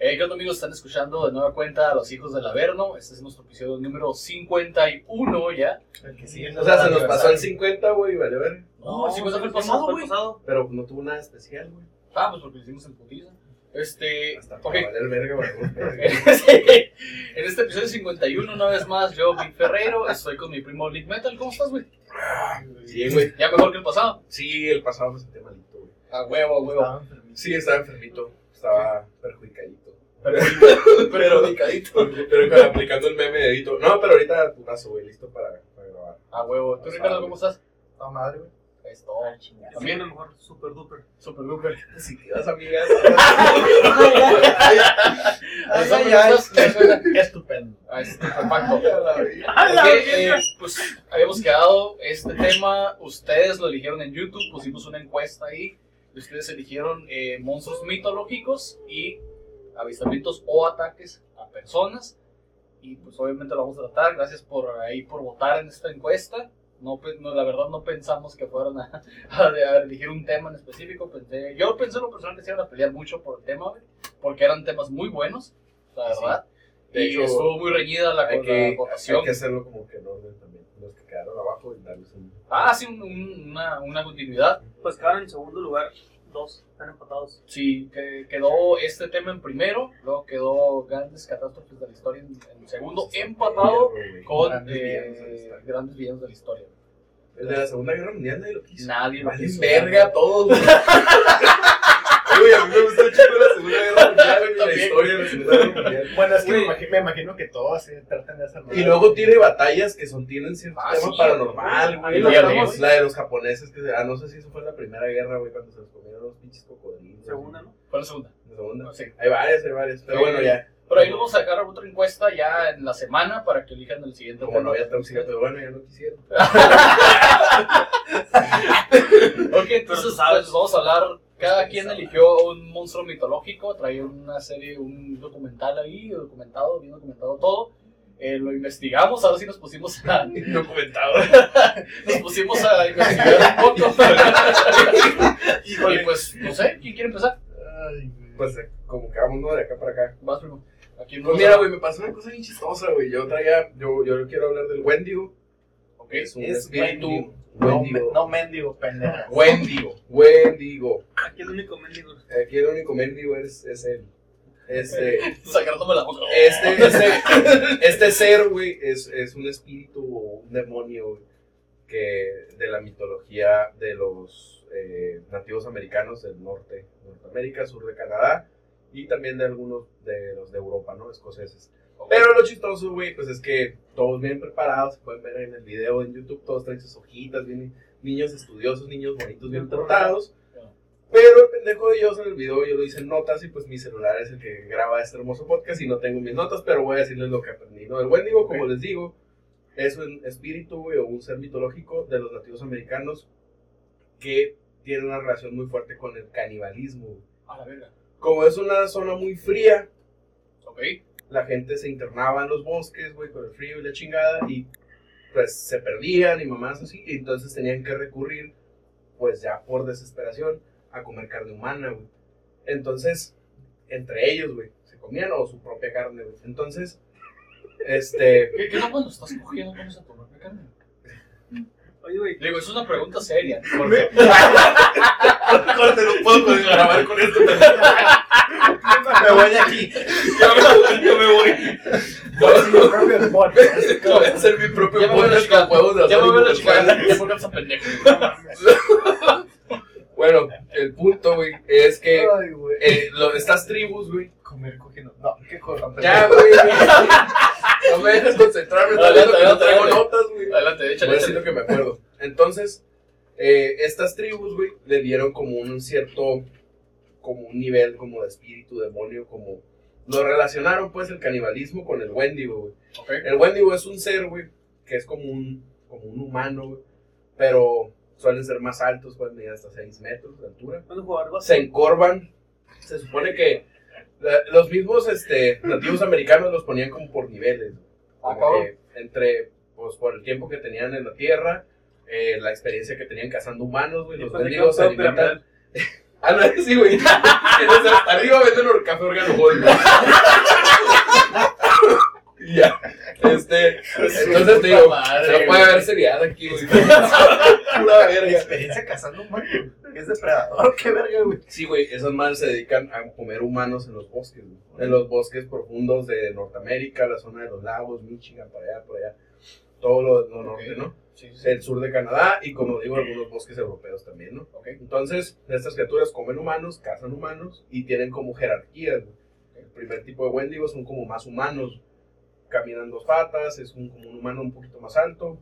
Eh, ¿Qué onda amigos? Están escuchando de nueva cuenta a los hijos del Averno. Este es nuestro episodio número 51 ya. O sea, se nos pasó el 50, güey, vale, ver. No, el 50 fue el pasado, el güey. Pero no tuvo nada especial, güey. Ah, pues porque lo hicimos en putiza. Este, Hasta ok. para valer verga, güey. en este episodio 51, una vez más, yo, Vic Ferreiro, estoy con mi primo Lick Metal. ¿Cómo estás, güey? Sí, güey. Ya mejor que el pasado. Sí, el pasado me sentí malito, güey. A huevo, a huevo. Sí, estaba enfermito. Estaba perjudicadito. Pero. Pero con- aplicando el meme de Edito. No, pero ahorita putazo, güey, listo para, para grabar. A huevo. ¿Tú, Ricardo, cómo estás? No, madre, güey. Esto. También También. a lo mejor super duper. Super duper. Positivas, amigas. Ay, Eso ay, ay. Estupendo. Ah. A. Ok, eh, pues habíamos quedado este tema, ustedes lo eligieron en YouTube, pusimos una encuesta ahí, ustedes eligieron eh, monstruos mitológicos y avistamientos o ataques a personas, y pues obviamente lo vamos a tratar, gracias por ahí por votar en esta encuesta, no, no, la verdad no pensamos que fueran a, a- a elegir un tema en específico, pensé, yo pensé en lo personal que se iban a pelear mucho por el tema, porque eran temas muy buenos, la Sí. verdad. De y hecho, estuvo muy reñida la, Hay la que, votación. hay que hacerlo como que en orden también. Los que quedaron abajo y darles un. Ah, sí, un- un- una, una continuidad. Pues quedaron en segundo lugar. Dos. Están empatados. Sí, que quedó este tema en primero, luego quedó Grandes Catástrofes de la Historia en, en segundo, empatado con Grandes eh, villanos de la historia. Grandes Villanos de la Historia. El de la Segunda Guerra Mundial nadie lo quiso. Nadie lo quiso. verga todos, a mí me gustó chico la Segunda Guerra Mundial, güey, la historia de la Segunda Guerra Mundial. Bueno, es que me imagino, me imagino que todos se tratan de hacer Y luego tiene batallas que son, tienen cierto Ah, tema sí, paranormal, güey. La, estamos. la de los japoneses, que ah, no sé si eso fue en la primera guerra, güey, cuando se los comieron los pinches cocodrilos. Segunda, ¿no? Fue la segunda. La segunda. Sí. Hay varias, hay varias. Pero Sí. bueno, ya. Pero ahí vamos a sacar otra encuesta ya en la semana para que elijan el siguiente Como tema. no había tóxica, pero bueno, ya no quisieron. Ok, entonces sabes. pues, vamos a hablar. Cada quien eligió un monstruo mitológico, traía una serie, un documental ahí, documentado, bien documentado todo. Eh, lo investigamos, ahora sí nos pusimos a, Documentado. nos pusimos a investigar un poco. y pues, no sé, ¿quién quiere empezar? Ay. Pues eh, como que vamos ¿no? de acá para acá. Vas primo. Aquí Pues mira, güey, me pasó una cosa bien chistosa, güey. Yo traía, yo, yo quiero hablar del Wendigo. Ok. es un Es espíritu. Wendigo. No, mendigo, pendeja. Wendigo. Wendigo. Aquí el único mendigo. Aquí el único mendigo es, es él. Este, Sacándome la boca. este, este, este ser, güey, es, es un espíritu o un demonio güey, que de la mitología de los eh, nativos americanos del norte, Norteamérica, sur de Canadá y también de algunos de los de Europa, ¿no? Escoceses. Pero lo chistoso, güey, pues es que todos bien preparados, se pueden ver en el video en YouTube, todos traen sus hojitas, bien, niños estudiosos, niños bonitos, bien tratados. Pero el pendejo de ellos en el video yo lo hice en notas y pues mi celular es el que graba este hermoso podcast y no tengo mis notas, pero voy a decirles lo que aprendí, ¿no? El Wendigo, como les digo, es un espíritu, güey, o un ser mitológico de los nativos americanos que tiene una relación muy fuerte con el canibalismo. güey. A la verga. Como es una zona muy fría, Ok. La gente se internaba en los bosques, güey, con el frío y la chingada, y pues se perdían y mamás así, y entonces tenían que recurrir, pues ya por desesperación, a comer carne humana, güey. Entonces, entre ellos, güey, se comían o su propia carne, güey. Entonces, este, ¿Qué, qué no estás cogiendo comes a propia carne? Oye, güey. Digo, es una pregunta seria. Porque corte, no puedo grabar con esto. Me voy de aquí. Yo me voy. Voy a hacer mi propio podcast. Voy a hacer mi propio Ya me voy a la podcast chingada. con huevos de ya me azul y veo la chica. Ya fue esa pendejo. Bueno, el punto, güey, es que Ay, güey. eh, lo- estas tribus, güey, Comer cogiendo. No, qué cosa. Ya, güey. No me dejes concentrarme. No traigo adelante. notas, güey. Adelante, Voy échale, échale. lo que me acuerdo. Entonces, eh, estas tribus, güey, le dieron como un cierto, como un nivel como de espíritu, demonio, como... Lo relacionaron, pues, el canibalismo con el Wendigo, güey. Ok. El Wendigo es un ser, güey, que es como un, como un humano, güey. Pero suelen ser más altos, pueden medir hasta 6 metros de altura ¿Cuándo jugar se encorvan. Se supone que la- los mismos este, nativos americanos los ponían como por niveles. Ah, Como cabrón. que entre, pues por el tiempo que tenían en la tierra, eh, la experiencia que tenían cazando humanos, güey. Los mendigos se alimentan. Ah, no, sí, güey. Entonces, hasta arriba venden café. Y ya. Este, entonces te digo, madre, no puede haber seriedad aquí, güey. Pura verga. Experiencia cazando humanos. Es depredador, qué verga, güey. Sí, güey, esas madres se dedican a comer humanos en los bosques, güey. En los bosques profundos de Norteamérica, la zona de los lagos, Michigan, para allá, por allá. Todo lo, lo norte, ¿no? Sí, sí. El sur de Canadá y, como digo, algunos bosques europeos también, ¿no? Entonces, estas criaturas comen humanos, cazan humanos y tienen como jerarquías. güey. El primer tipo de Wendigos son como más humanos. Caminan dos patas, es un, como un humano un poquito más alto.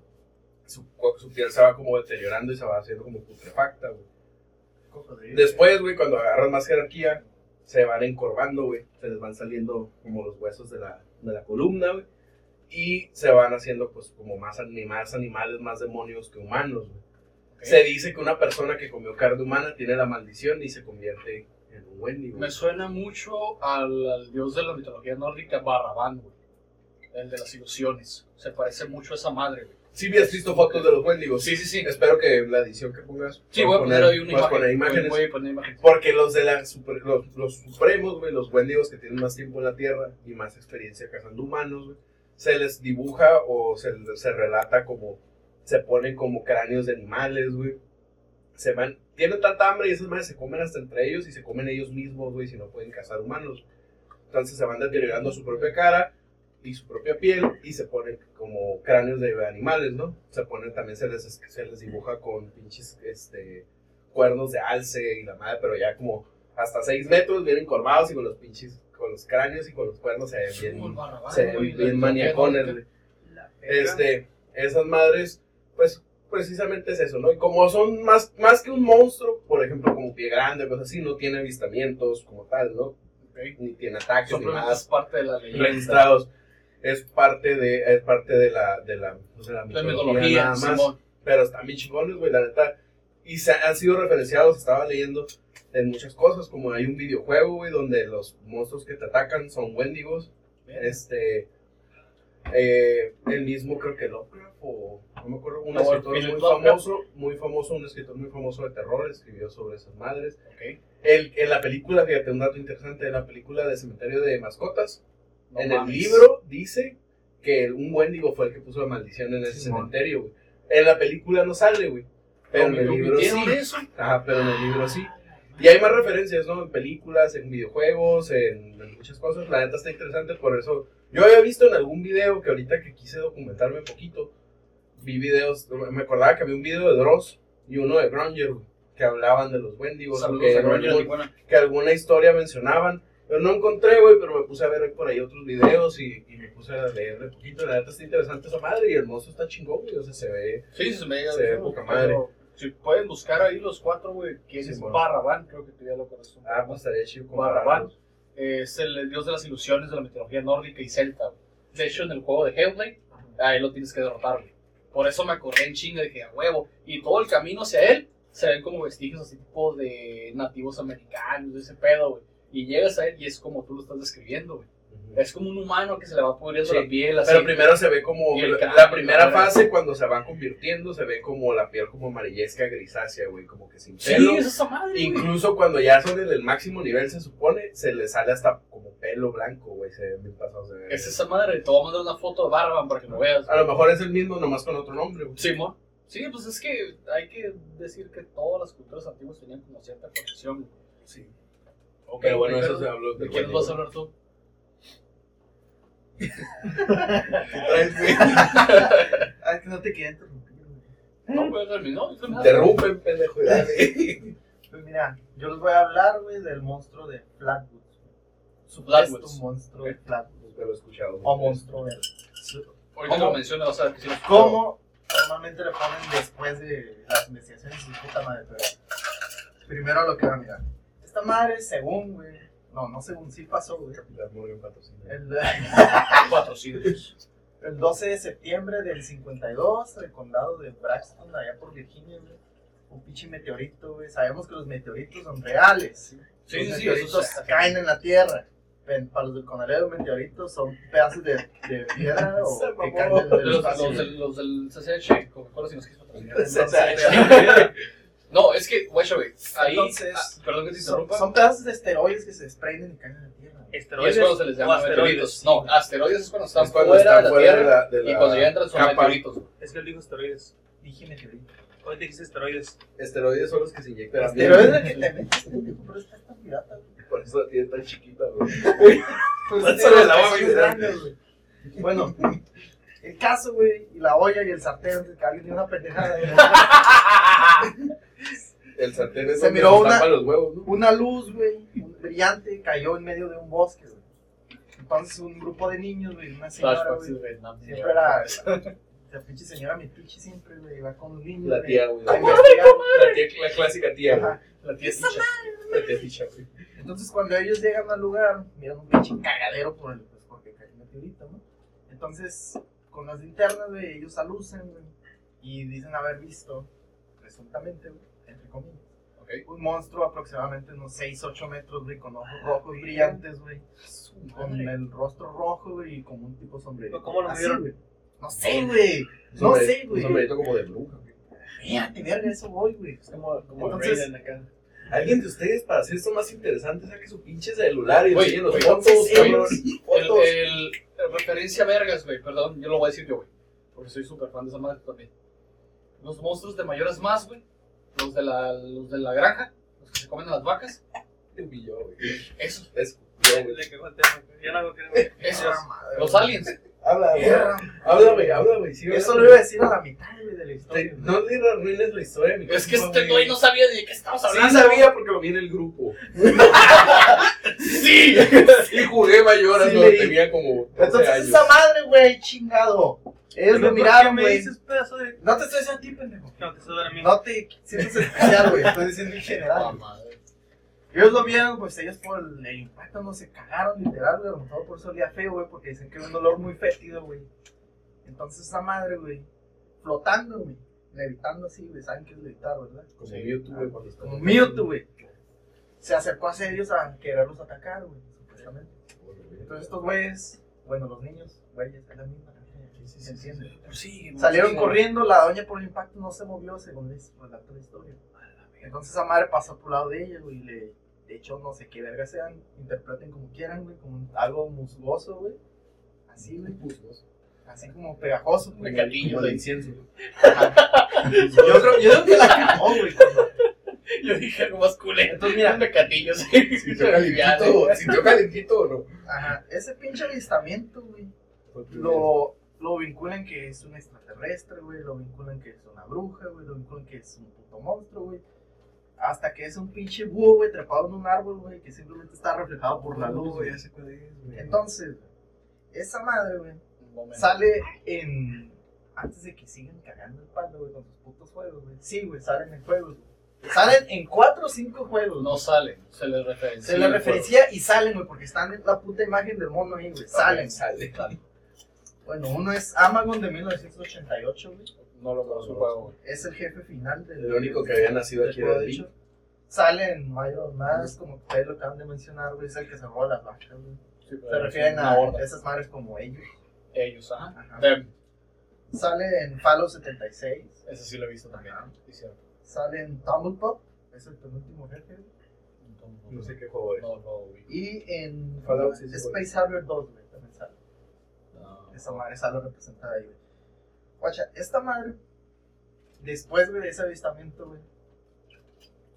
Su, su piel se va como deteriorando y se va haciendo como putrefacta, güey. Después, güey, cuando agarran más jerarquía, se van encorvando, güey. Se les van saliendo como los huesos de la, de la columna, güey. Y se van haciendo, pues, como más, más animales, más demonios que humanos, güey. Se dice que una persona que comió carne humana tiene la maldición y se convierte en un Wendigo. Me suena mucho al, al dios de la mitología nórdica, Barrabán, güey. El de las ilusiones. Se parece mucho a esa madre, güey. Sí, has visto fotos de los Wendigos. Sí, sí, sí. Espero que la edición que pongas. Sí, voy a poner ahí una imagen. poner imágenes. Voy, voy a poner imágenes. Porque los de la super- los, los supremos, güey, los Wendigos que tienen más tiempo en la Tierra y más experiencia cazando humanos, güey, se les dibuja o se, se relata como se ponen como cráneos de animales, güey. Se van, tienen tanta hambre y esas madres se comen hasta entre ellos y se comen ellos mismos, güey, si no pueden cazar humanos. Entonces se van deteriorando su propia cara y su propia piel y se ponen como cráneos de animales, ¿no? Se ponen también, se les, se les dibuja con pinches, este, cuernos de alce y la madre, pero ya como hasta 6 metros, bien encorvados y con los pinches, con los cráneos y con los cuernos se ven bien, se ven bien maniacones. Este, esas madres, pues precisamente es eso, ¿no? Y como son más, más que un monstruo, por ejemplo, como pie grande, cosas así, no tiene avistamientos como tal, ¿no? Ok. Ni tiene ataques ni Simplemente nada parte de la leyenda. registrados. Es parte de, es parte de la, de la, de la La mitología, mitología, nada más. Simón. Pero están bien chingones, güey, la neta. Y se han sido referenciados, estaba leyendo en muchas cosas, como hay un videojuego, güey, donde los monstruos que te atacan son Wendigos. Este. eh, el mismo, creo que Lovecraft, o no me acuerdo, un escritor muy Lovecraft. famoso, muy famoso, un escritor muy famoso de terror, escribió sobre esas madres. El, en la película, fíjate, un dato interesante, en la película de Cementerio de Mascotas, No en mames. el libro dice que un Wendigo fue el que puso la maldición en ese cementerio, güey. En la película no sale, güey. Pero en el ¿Omitieron libro sí. eso? Ajá, pero en el libro sí. Y hay más referencias, ¿no? En películas, en videojuegos, en, en muchas cosas. La neta está interesante, por eso. Yo había visto en algún video que ahorita que quise documentarme un poquito, vi videos, me acordaba que había un video de Dross y uno de Granger, que hablaban de los Wendigos, Saludos algún- que alguna historia mencionaban. Pero no encontré, güey, pero me puse a ver por ahí otros videos y, y me puse a leer un poquito. La neta está interesante esa madre y el monstruo está chingón, güey. O sea, se ve. Sí, se me Se ve poca madre. Si pueden buscar ahí los cuatro, güey, quién Sí, es bueno. Barrabán, creo que tú ya lo conoces. Ah, pues estaría chido Barrabán. compararlos. es el dios de las ilusiones de la mitología nórdica y celta. güey. De hecho, en el juego de Hellblade, ahí lo tienes que derrotar. güey. Por eso me acordé en chinga de que a huevo. Y todo el camino hacia él se ven como vestigios así tipo de nativos americanos, de ese pedo, güey. Y llegas a él y es como tú lo estás describiendo, güey. Es como un humano que se le va pudriendo Sí, la piel así. Pero primero se ve como el la- primera fase cuando se va convirtiendo se ve como la piel como amarillesca grisácea, güey, como que sin Sí, pelo. es esa madre, güey. Incluso cuando ya son en el máximo nivel se supone, se le sale hasta como pelo blanco, güey, se ven bien pasados de ver. Es esa madre. Te voy a mandar una foto de Barrabán para que lo veas. A lo mejor es el mismo nomás con otro nombre, güey. Sí, mo. Sí, pues es que hay que decir que todas las culturas antiguas tenían como cierta conexión. güey. Sí. Ok, Pero bueno, eso se habló ¿De quién vas a hablar tú? Ah, es que no te quería interrumpir, güey. No, voy a terminar. Interrumpen, pendejo. dale. Pues mira, yo les voy a hablar, güey, del monstruo de Flatwoods. Flatwoods. Supuesto monstruo de Flatwoods. Nunca lo he escuchado. O monstruo verde. Ahorita ¿Cómo? lo menciono, vas a ver que sí. ¿Cómo normalmente le ponen después de las investigaciones y su puta madre? Pero primero lo que va a mirar. Esta madre, según, güey. No, no según, sí pasó, güey. Capitán Morgan patrocina. El, Patrocinios. el 12 de septiembre del 52, el condado de Braxton, allá por Virginia, güey. Un pinche meteorito, güey. Sabemos que los meteoritos son reales. Sí, Los sí, sí, meteoritos es- caen en la tierra. Ven, Para los del Conaleo, meteoritos son pedazos de, de piedra o que caen del, del Los, los, del, los del CCH, Coca-Cola si nos quieres patrocinar. No, es que, guacha, güey. Ahí. Entonces, ah, perdón que te Son, interrumpa. son pedazos de esteroides que se desprenden y caen en la tierra. y es Esteroides cuando se les llama asteroides. meteoritos. No, asteroides es cuando están Es cuando fuera están de la fuera de Tierra. la, de Y la cuando ya entran son capa. meteoritos. Es que él dijo esteroides. Dije meteorito. Hoy te dijiste esteroides. Esteroides son los que se inyectan Esteroides es el que te metes, pero está tan pirata, güey. Por eso la tiene tan chiquita, güey. Pues cosas bien grandes, güey. Bueno, el caso, güey, y la olla y el sartén, que alguien tiene una pendejada, güey. El sartén es Se donde miró una- los huevos, ¿no? Una luz, güey, brillante, cayó en medio de un bosque, güey. Entonces un grupo de niños, güey, una señora, güey, siempre era, la pinche señora metiche siempre, güey, iba con los niños, La güey, tía, güey. a La, tía, la clásica tía, güey. La tía Ticha. La tía ficha, güey. Entonces cuando ellos llegan al lugar, miran un pinche cagadero por el, pues porque cayó un meteorito, ¿no? Entonces, con las linternas, güey, ellos alucen, güey, y dicen haber visto, presuntamente, güey, comillas, un monstruo aproximadamente unos 6, 8 metros, güey, con ojos rojos brillantes, güey, con el rostro rojo, güey, y como un tipo sombrero. ¿Cómo lo güey. No sé, güey. No sé, Un güey. sombrerito como de bruja, güey. Fíjate, verga, eso voy, güey. Es como, como Entonces- Raiden acá. Alguien de ustedes, para hacer esto más interesante, saque su pinche celular y enseñe los fotos, ellos- El, el, el referencia a vergas, güey. Perdón, yo lo voy a decir yo, güey. Porque soy súper fan de esa madre también. Los monstruos de mayores más, güey. Los de la, los de la granja. Los que se comen a las vacas. Humilló, güey. Esos. Es no madre, Los aliens. Habla, güey. Habla, güey, habla, güey. sí, Eso lo iba a decir a la mitad, güey, de la historia. No le arruines la historia, mi Es que este güey no sabía ni de qué estamos Sí hablando. sabía porque lo vi en el grupo. Sí. Y jugué mayor Sí, leí. tenía como 12 Entonces años. esa madre, güey, chingado. Ellos lo miraron, me güey. dices pedazo de.? No te estoy diciendo a ti, pendejo. No, te estoy dando a mí. No te sientes especial, güey. Estoy diciendo en Ah, general. madre. Ellos lo vieron, pues ellos por el, el impacto no se cagaron, literal, güey. A lo mejor por eso olía feo, güey, porque dicen que era un olor muy fétido, güey. Entonces esa madre, güey, flotando, güey. Levitando así, güey. Saben qué es levitar, ¿verdad? Como Sí. Mewtwo, güey, está- Como Mewtwo, güey. Se acercó hacia ellos a quererlos atacar, güey, supuestamente. Entonces estos güeyes, bueno, los niños, güeyes, es la misma. ¿Se entiende? Sí, Salieron sí. corriendo, la doña por el impacto no se movió, según les relató la historia. Entonces esa madre pasó por lado de ella, güey, y le de hecho no sé qué verga sean, interpreten como quieran, güey, como algo musgoso, güey. Así, güey, así como pegajoso. Güey. güey. de incienso. Yo creo, yo creo que la güey. cuando- Yo dije algo más culero. Entonces, mira, Me catillo, sí. Sintió calentito, sintió calentito o no. ajá, ese pinche avistamiento, güey, lo, lo vinculan que es un extraterrestre, güey, lo vinculan que es una bruja, güey, lo vinculan que es un puto monstruo, güey. Hasta que es un pinche búho, güey, trepado en un árbol, güey, que simplemente está reflejado por la luz, güey. Entonces, esa madre, güey, sale en. Antes de que sigan cagando el palo, güey, con sus putos juegos, güey. Sí, güey, salen en juegos, güey. Salen en cuatro o cinco juegos, No salen, se les referencia. Se les referencia y salen, güey, porque están en la puta imagen del mono ahí, güey. Salen. Sale. Bueno, uno es Amagon de 1988, güey. No lo conozco juego, güey. Es el jefe final del. El único que había nacido aquí de hecho. Sale en Mayor más, como ustedes lo acaban de mencionar, güey. Es el que se roba las vacas, güey. Sí, Se refieren a horda. esas madres como ellos. Ellos, ajá. Ajá. Them. Sale en Fallout 76. Ese sí lo he visto también. Sí, cierto. Sale en Tumblepop. Es el penúltimo jefe. No sé qué juego es. No, no, güey. Y en Fallout sí, sí, Space Harrier 2, güey. Esa madre sale representada ahí, güey. Guacha, esta madre, después, güey, de ese avistamiento, güey.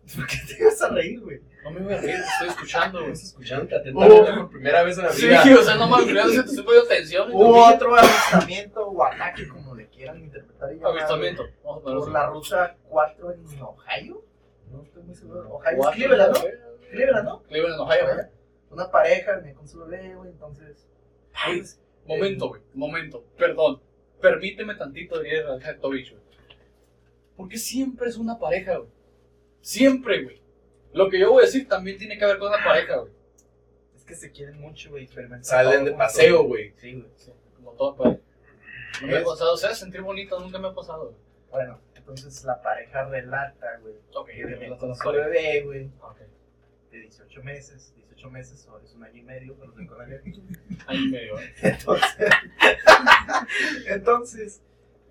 ¿Por qué te ibas a reír, güey? No me voy a reír, te estoy escuchando, güey. ¿Estás escuchando atentamente Oh. por primera vez en la Sí, vida? o sea, no mames, primero se te estoy poniendo atención. Hubo otro avistamiento o ataque, como le quieran interpretar. y Avistamiento. Vamos a Por la ruta 4 en Ohio. No estoy muy seguro. Ohio es Cleveland, ¿no? Cleveland, ¿no? Cleveland, Ohio, güey. Una pareja venía con su bebé, güey, entonces. Güey, Momento, güey. Momento. Perdón. Permíteme tantito, diría el Hectovich, güey. Porque siempre es una pareja, güey. Siempre, güey. Lo que yo voy a decir también tiene que ver con la pareja, güey. Es que se quieren mucho, güey. Salen todo de paseo, güey. Sí, güey. Sí, como toda pareja. No me ha pasado, o sea, sentir bonito nunca me ha pasado, güey. Bueno, entonces la pareja relata, güey, Ok, que la con su bebé, güey, Ok. de 18 meses. 18 meses o es un año y medio, pero de con Año y medio, ¿eh? Entonces, entonces,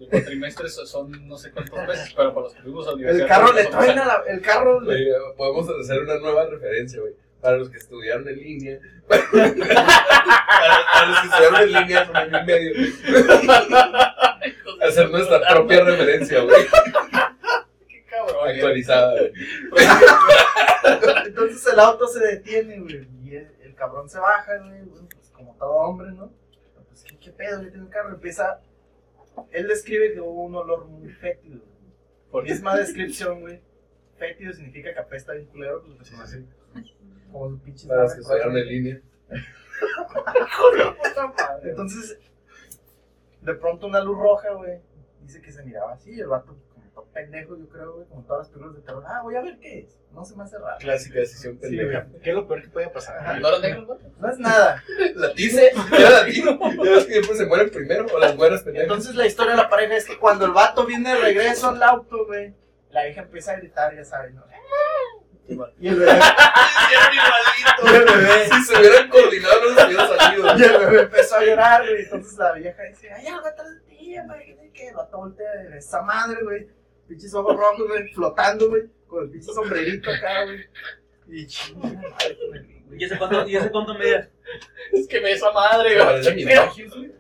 El cuatrimestre son- no sé cuántos meses, pero para los que fuimos a la El carro le son traen años. a la, el carro le- podemos hacer una nueva referencia, güey. Para los que estudiaron en línea. para, para los que estudiaron en línea hace un año y medio. Hacer nuestra propia referencia, güey. Actualizada, güey. Entonces el auto se detiene, güey. Y el, el cabrón se baja, güey. pues como todo hombre, ¿no? Pues, ¿qué, qué pedo que tiene el carro? Empieza. Él describe que hubo un olor muy fétido. ¿Por? Misma descripción, güey. Fétido significa que apesta bien culero, pues lo conoce. Como sus pinches Para los que güey. en línea. Entonces, de pronto una luz roja, güey. Dice que se miraba así. El vato, pendejo, yo creo, güey. Como todas las películas de terror. Ah, voy a ver qué es. No se me hace raro. Clásica decisión Sí, pendeja. güey. ¿Qué es lo peor que puede pasar? Ajá. ¿No güey? Es nada. La dice, era latino. Ya ves que siempre se mueren primero o las buenas pendejas. Entonces la historia de la pareja es que cuando el vato viene de regreso al auto, güey, la hija empieza a gritar, ya sabes, ¿no? Y el bebé, y el bebé, Si se hubieran coordinado, no se hubieran salido. y el bebé empezó a llorar, güey. Entonces la vieja dice, hay algo atrás de ti, que el vato voltea de esa madre, güey. Pinches ojos rojos, güey, flotando, güey, con el pinche sombrerito acá, güey. Y chingada. ¿Y ese cuánto, ¿y ese cuánto medía? Es que me esa madre, güey.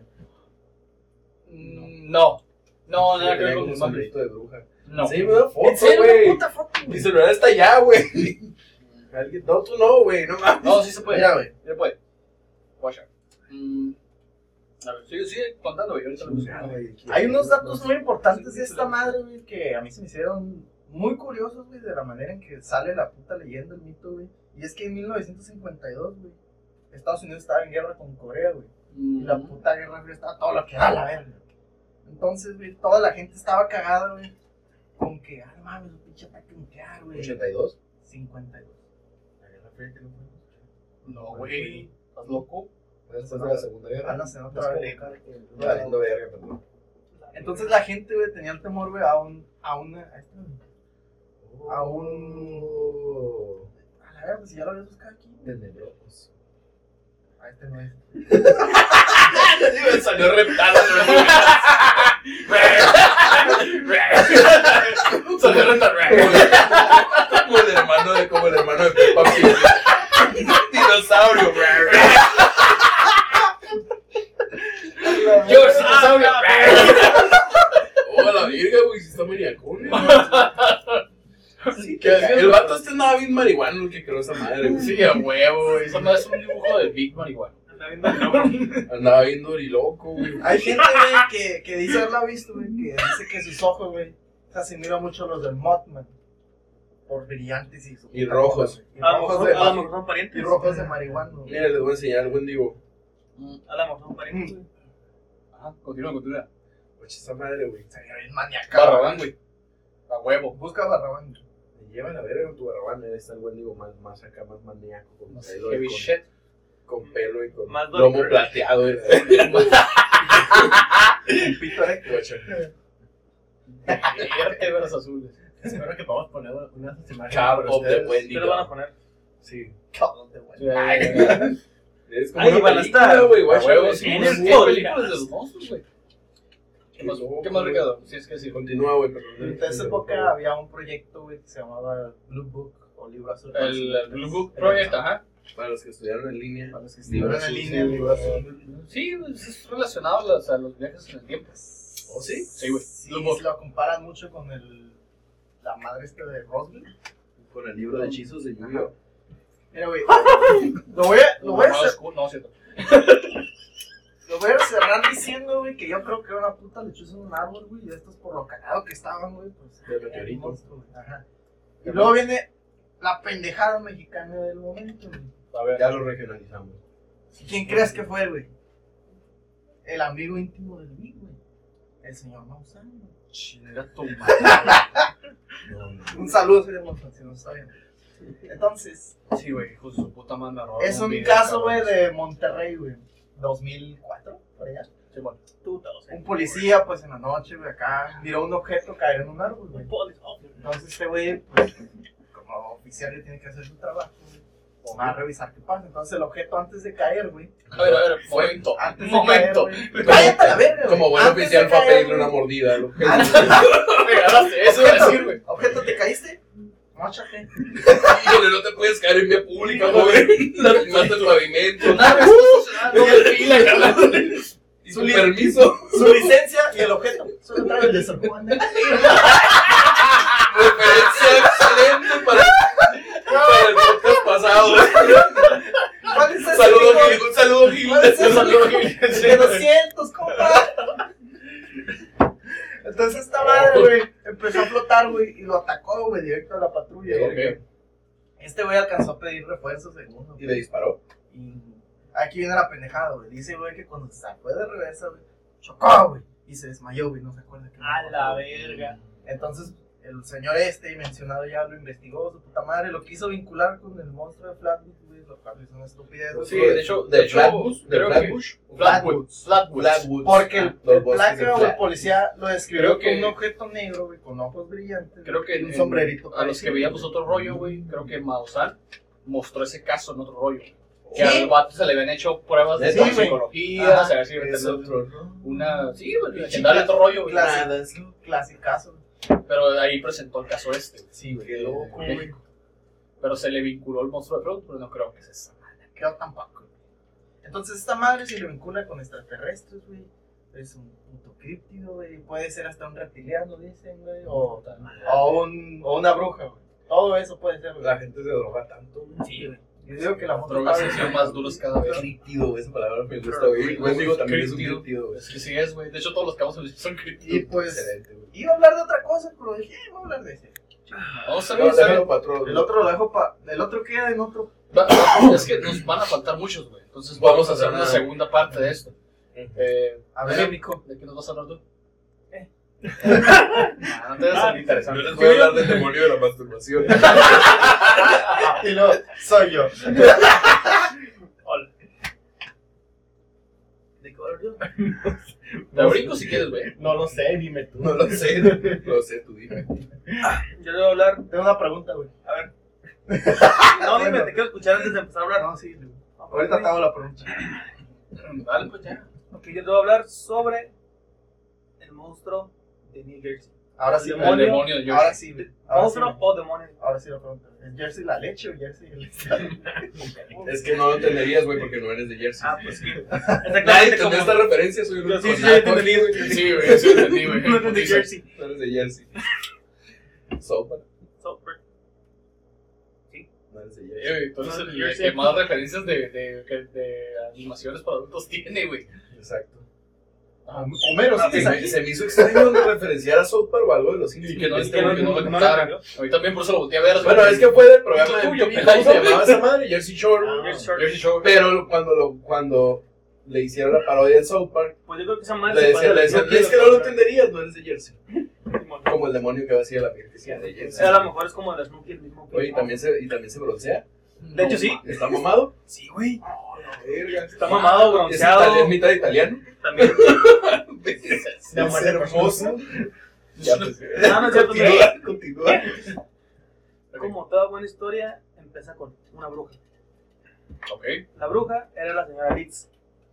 Mm, No. No, nada que ver con un sombrerito de bruja. No. Sí, me da ¿En foto, güey. puta foto, Mi celular está allá, güey. Alguien- No, tú no, güey, no mames. No, sí se puede. Mira, güey. Se puede. Guacha. Mm, A ver, sigue, sigue contando, güey. Ahorita lo. Hay unos datos muy importantes de esta madre, güey, que a mí se me hicieron muy curiosos, güey, de la manera en que sale la puta leyenda, el mito, güey. Y es que en 1952, güey, Estados Unidos estaba en guerra con Corea, güey. Y la puta guerra fría estaba todo lo que da la verga. Entonces, güey, toda la gente estaba cagada, güey. Con que, ah, no mames, un pinche ataque nuclear, güey. 82. 52. La Guerra Fría que no fue. No, güey. ¿Estás loco? Después de la Segunda Ah, Guerra. no sé, no te va a ver. Valiendo verga, perdón. Entonces la gente, güey, tenía el temor, güey, a un. a una. a güey. A un- Oh. A la verga, pues si ya lo habías buscado aquí. güey. Tenebroso. A este no es. me salió reptado. Salió reptado. Como el hermano de, como el hermano de Peppa Pig. Dinosaurio, Yo, dinosaurio. Oh, la virga, güey, si está maniacón. Sí, Que El vato este andaba bien marihuano el que creó esa madre, güey. Sí, a huevo, güey. Eso no es un dibujo de Big Marihuana. Andaba bien doriloco, güey. Hay gente, güey, que, que dice haberla visto, güey, que dice que sus ojos, güey, se asimilan mucho a los del Mothman. Por brillantes y Y rojos. Y A lo rojos mejor de, a lo mejor son parientes. y rojos de marihuana, güey. Mira, les voy a enseñar el buen digo. A lo mejor son parientes. Güey. Ajá, continúa, continúa. Oye, esa madre, güey. Se ve bien maniacal. Barrabán, güey. A huevo. Busca Barrabán. güey. Me lleva la verga con tu barrabán. Está el buen digo más, más acá, más maníaco. Con No pelo, y heavy con, shit. con pelo y con Más lomo plateado. güey. Un pito. Guacha. Vértebras azules. Espero que podamos poner unas imágenes. The ustedes. Wendy. ¿Qué le van a poner? Sí. Cabrón de güey. Es como Ahí una van a película, estar. güey. A Guacha, huevo, güey. sí. En el podcast. películas de los monstruos, güey. ¿Qué más, ¿Qué más, Ricardo? Si es que sí. Continúa, güey, perdón. En esa época había un proyecto, güey, que se llamaba Blue Book o Libro Azul. El, el Blue Book Project, ajá. Para los que estudiaron en línea. Para los que Libro estuvieron en línea, sí, Libro Azul. Sí, pues, es relacionado a los, a los viajes en el tiempo. ¿Oh, sí? Sí, güey. Sí, Blue Book. lo comparan mucho con el, la madre esta de Roswell. Con el libro de hechizos de Yu-Gi-Oh! Mira, güey, lo voy a, lo voy a, No, cierto. lo voy a cerrar diciendo, güey, que yo creo que era una puta lechuza en un árbol, güey, y estos por lo cagado que estaban, güey, pues. De meteorito. un monstruo, güey, Ajá. Y luego viene la pendejada mexicana del momento, güey. A ver. Ya lo regionalizamos. ¿Quién crees que fue, güey? El amigo íntimo del Big, güey. El señor Maussan, güey. Chinga tu madre. No, no. Un saludo, señor Maussan, si no está bien. Entonces, Sí, güey, hijo de su puta madre me robaron es un video, caso, güey, de Monterrey, güey. 2004, por allá. Sí, bueno. Un policía, pues en la noche, güey, acá, miró un objeto caer en un árbol, güey. Entonces este güey, pues, como oficial, le tiene que hacer su trabajo, güey. Va a revisar qué pasa. Entonces el objeto antes de caer, güey. A ver, a ver, momento. Antes Un de momento. caer, güey. Cállate a la verga. güey. Como buen oficial fue a pedirle una mordida al objeto. Me regalaste, eso iba a decir, güey. Objeto, ¿te caíste? Móchate. Híjole, no te puedes caer en vía pública, joven. Mata el pavimento. Nada, carnal. Y su permiso. Su licencia y el objeto. Solo trae el de San Juan. Referencia excelente para, para el podcast pasado. ¿Cuál es ese? Saludo? Gil. Un saludo, Gil. ¿Cuál es ese? saludo, De 200, compa. Entonces esta madre, güey, empezó a flotar, güey, y lo atacó, güey, directo a la patrulla. Este güey alcanzó a pedir refuerzos según. Y le disparó. Y aquí viene la pendejada, güey. Dice, güey, que cuando se fue de reversa, güey, chocó, güey. Y se desmayó, güey, no se acuerda. que A la verga. Entonces, el señor este, mencionado ya, lo investigó, su puta madre, lo quiso vincular con el monstruo de Flatbush, Sí, de hecho, de ¿De hecho, Flatbush? ¿De Flatbush? Flatwoods. Porque el, Los el placa o el policía lo describió con un objeto negro, güey, con ojos brillantes. Creo que un sombrerito. A los que veíamos otro rollo, güey, creo que Maussan mostró ese caso en otro rollo. Que Sí. al vato se le habían hecho pruebas de Sí, toxicología, o sea, si otro, ¿no? una. Sí, güey, legendario otro rollo, güey. Nada, es lo- Clasicazo. Pero ahí presentó el caso este. Sí, güey. Qué loco, güey. Pero se le vinculó el monstruo de Flood, pero no creo que es esa. Creo tampoco. Entonces esta madre se le vincula con extraterrestres, güey. Es un puto críptido, güey. Puede ser hasta un reptiliano, dicen, güey. O, o, un, o una bruja, güey. Todo eso puede ser, güey. La gente se droga tanto. güey. Sí, güey. Y digo que la drogas se más duras cada vez. Críptido, güey, esa palabra me gusta, güey. El Wendigo también es un Críptido. Es que sí es, güey. De hecho, todos los que vamos a decir son Y crípticos. pues, iba a hablar de otra cosa, pero dije, eh, voy a hablar de ese. Vamos a No, ver, déjalo para otro. El otro lo dejo para. El otro queda en otro. Va- va- Es que nos van a faltar muchos, güey. Entonces Vamos vamos a hacer una una- segunda parte de esto. Eh, A ver, Nico. ¿de qué nos vas a hablar tú? Eh. Ah, no te vas a ser interesante. Yo les voy a hablar del demonio de la masturbación. Y luego, soy yo. Hola. ¿De qué hablo yo? Te brinco si quieres, güey. No lo sé, dime tú. No lo sé, no lo sé, tú dime. Yo le voy a hablar. Tengo una pregunta, güey. A ver. No, dime, te quiero escuchar antes de empezar a hablar. No, sí. güey. Ahorita te hago la pregunta. Dale, pues ya. Ok, yo te voy a hablar sobre el monstruo de New Jersey. Ahora sí, El El demonio. demonio de Ahora sí, güey. Ahora sí, ¿Monstruo güey. o demonio? Ahora sí la pregunta. ¿Es Jersey la leche o Jersey el estado? Es que no lo entenderías, güey, porque no eres de Jersey. Ah, pues sí. Nadie Exactamente como. esta referencia, soy un sí, sí, entendí, güey. Sí, güey, sí entendí, güey. No entendí Jersey. No eres de Jersey. No eres de Jersey. No, el Jersey. que más referencias de, de, de, de animaciones para adultos tiene, güey. Exacto. Homero, Se sí, me, se me hizo extraño de referenciar a South Park o algo de los Y Simpsons. que no, Es este, que no- que no lo no- captaran. no- A mí también por eso lo volteé a ver. Bueno, es que fue del programa de Tuyo, se llamaba esa madre, Jersey Shore. Ah, Jersey Shore. Jersey Shore. Pero cuando, lo, cuando le hicieron la parodia en South Park, Pues yo creo que esa madre le se decían, le no es que no lo entenderías, no eres de Jersey. Como el demonio que va a la piel que sea de Jersey. A lo mejor es como el Snoopy el mismo. Oye, ¿y se, y también se broncea. De hecho, sí. ¿Está mamado? Sí, güey. Verga. Está mamado, ¿Es, bronceado. italiano, es mitad italiano? También. De amor hermoso. Ya, pues, No, no es cierto, continúa, continúa. Como toda buena historia, empieza con una bruja. Ok. La bruja era la señora Litz.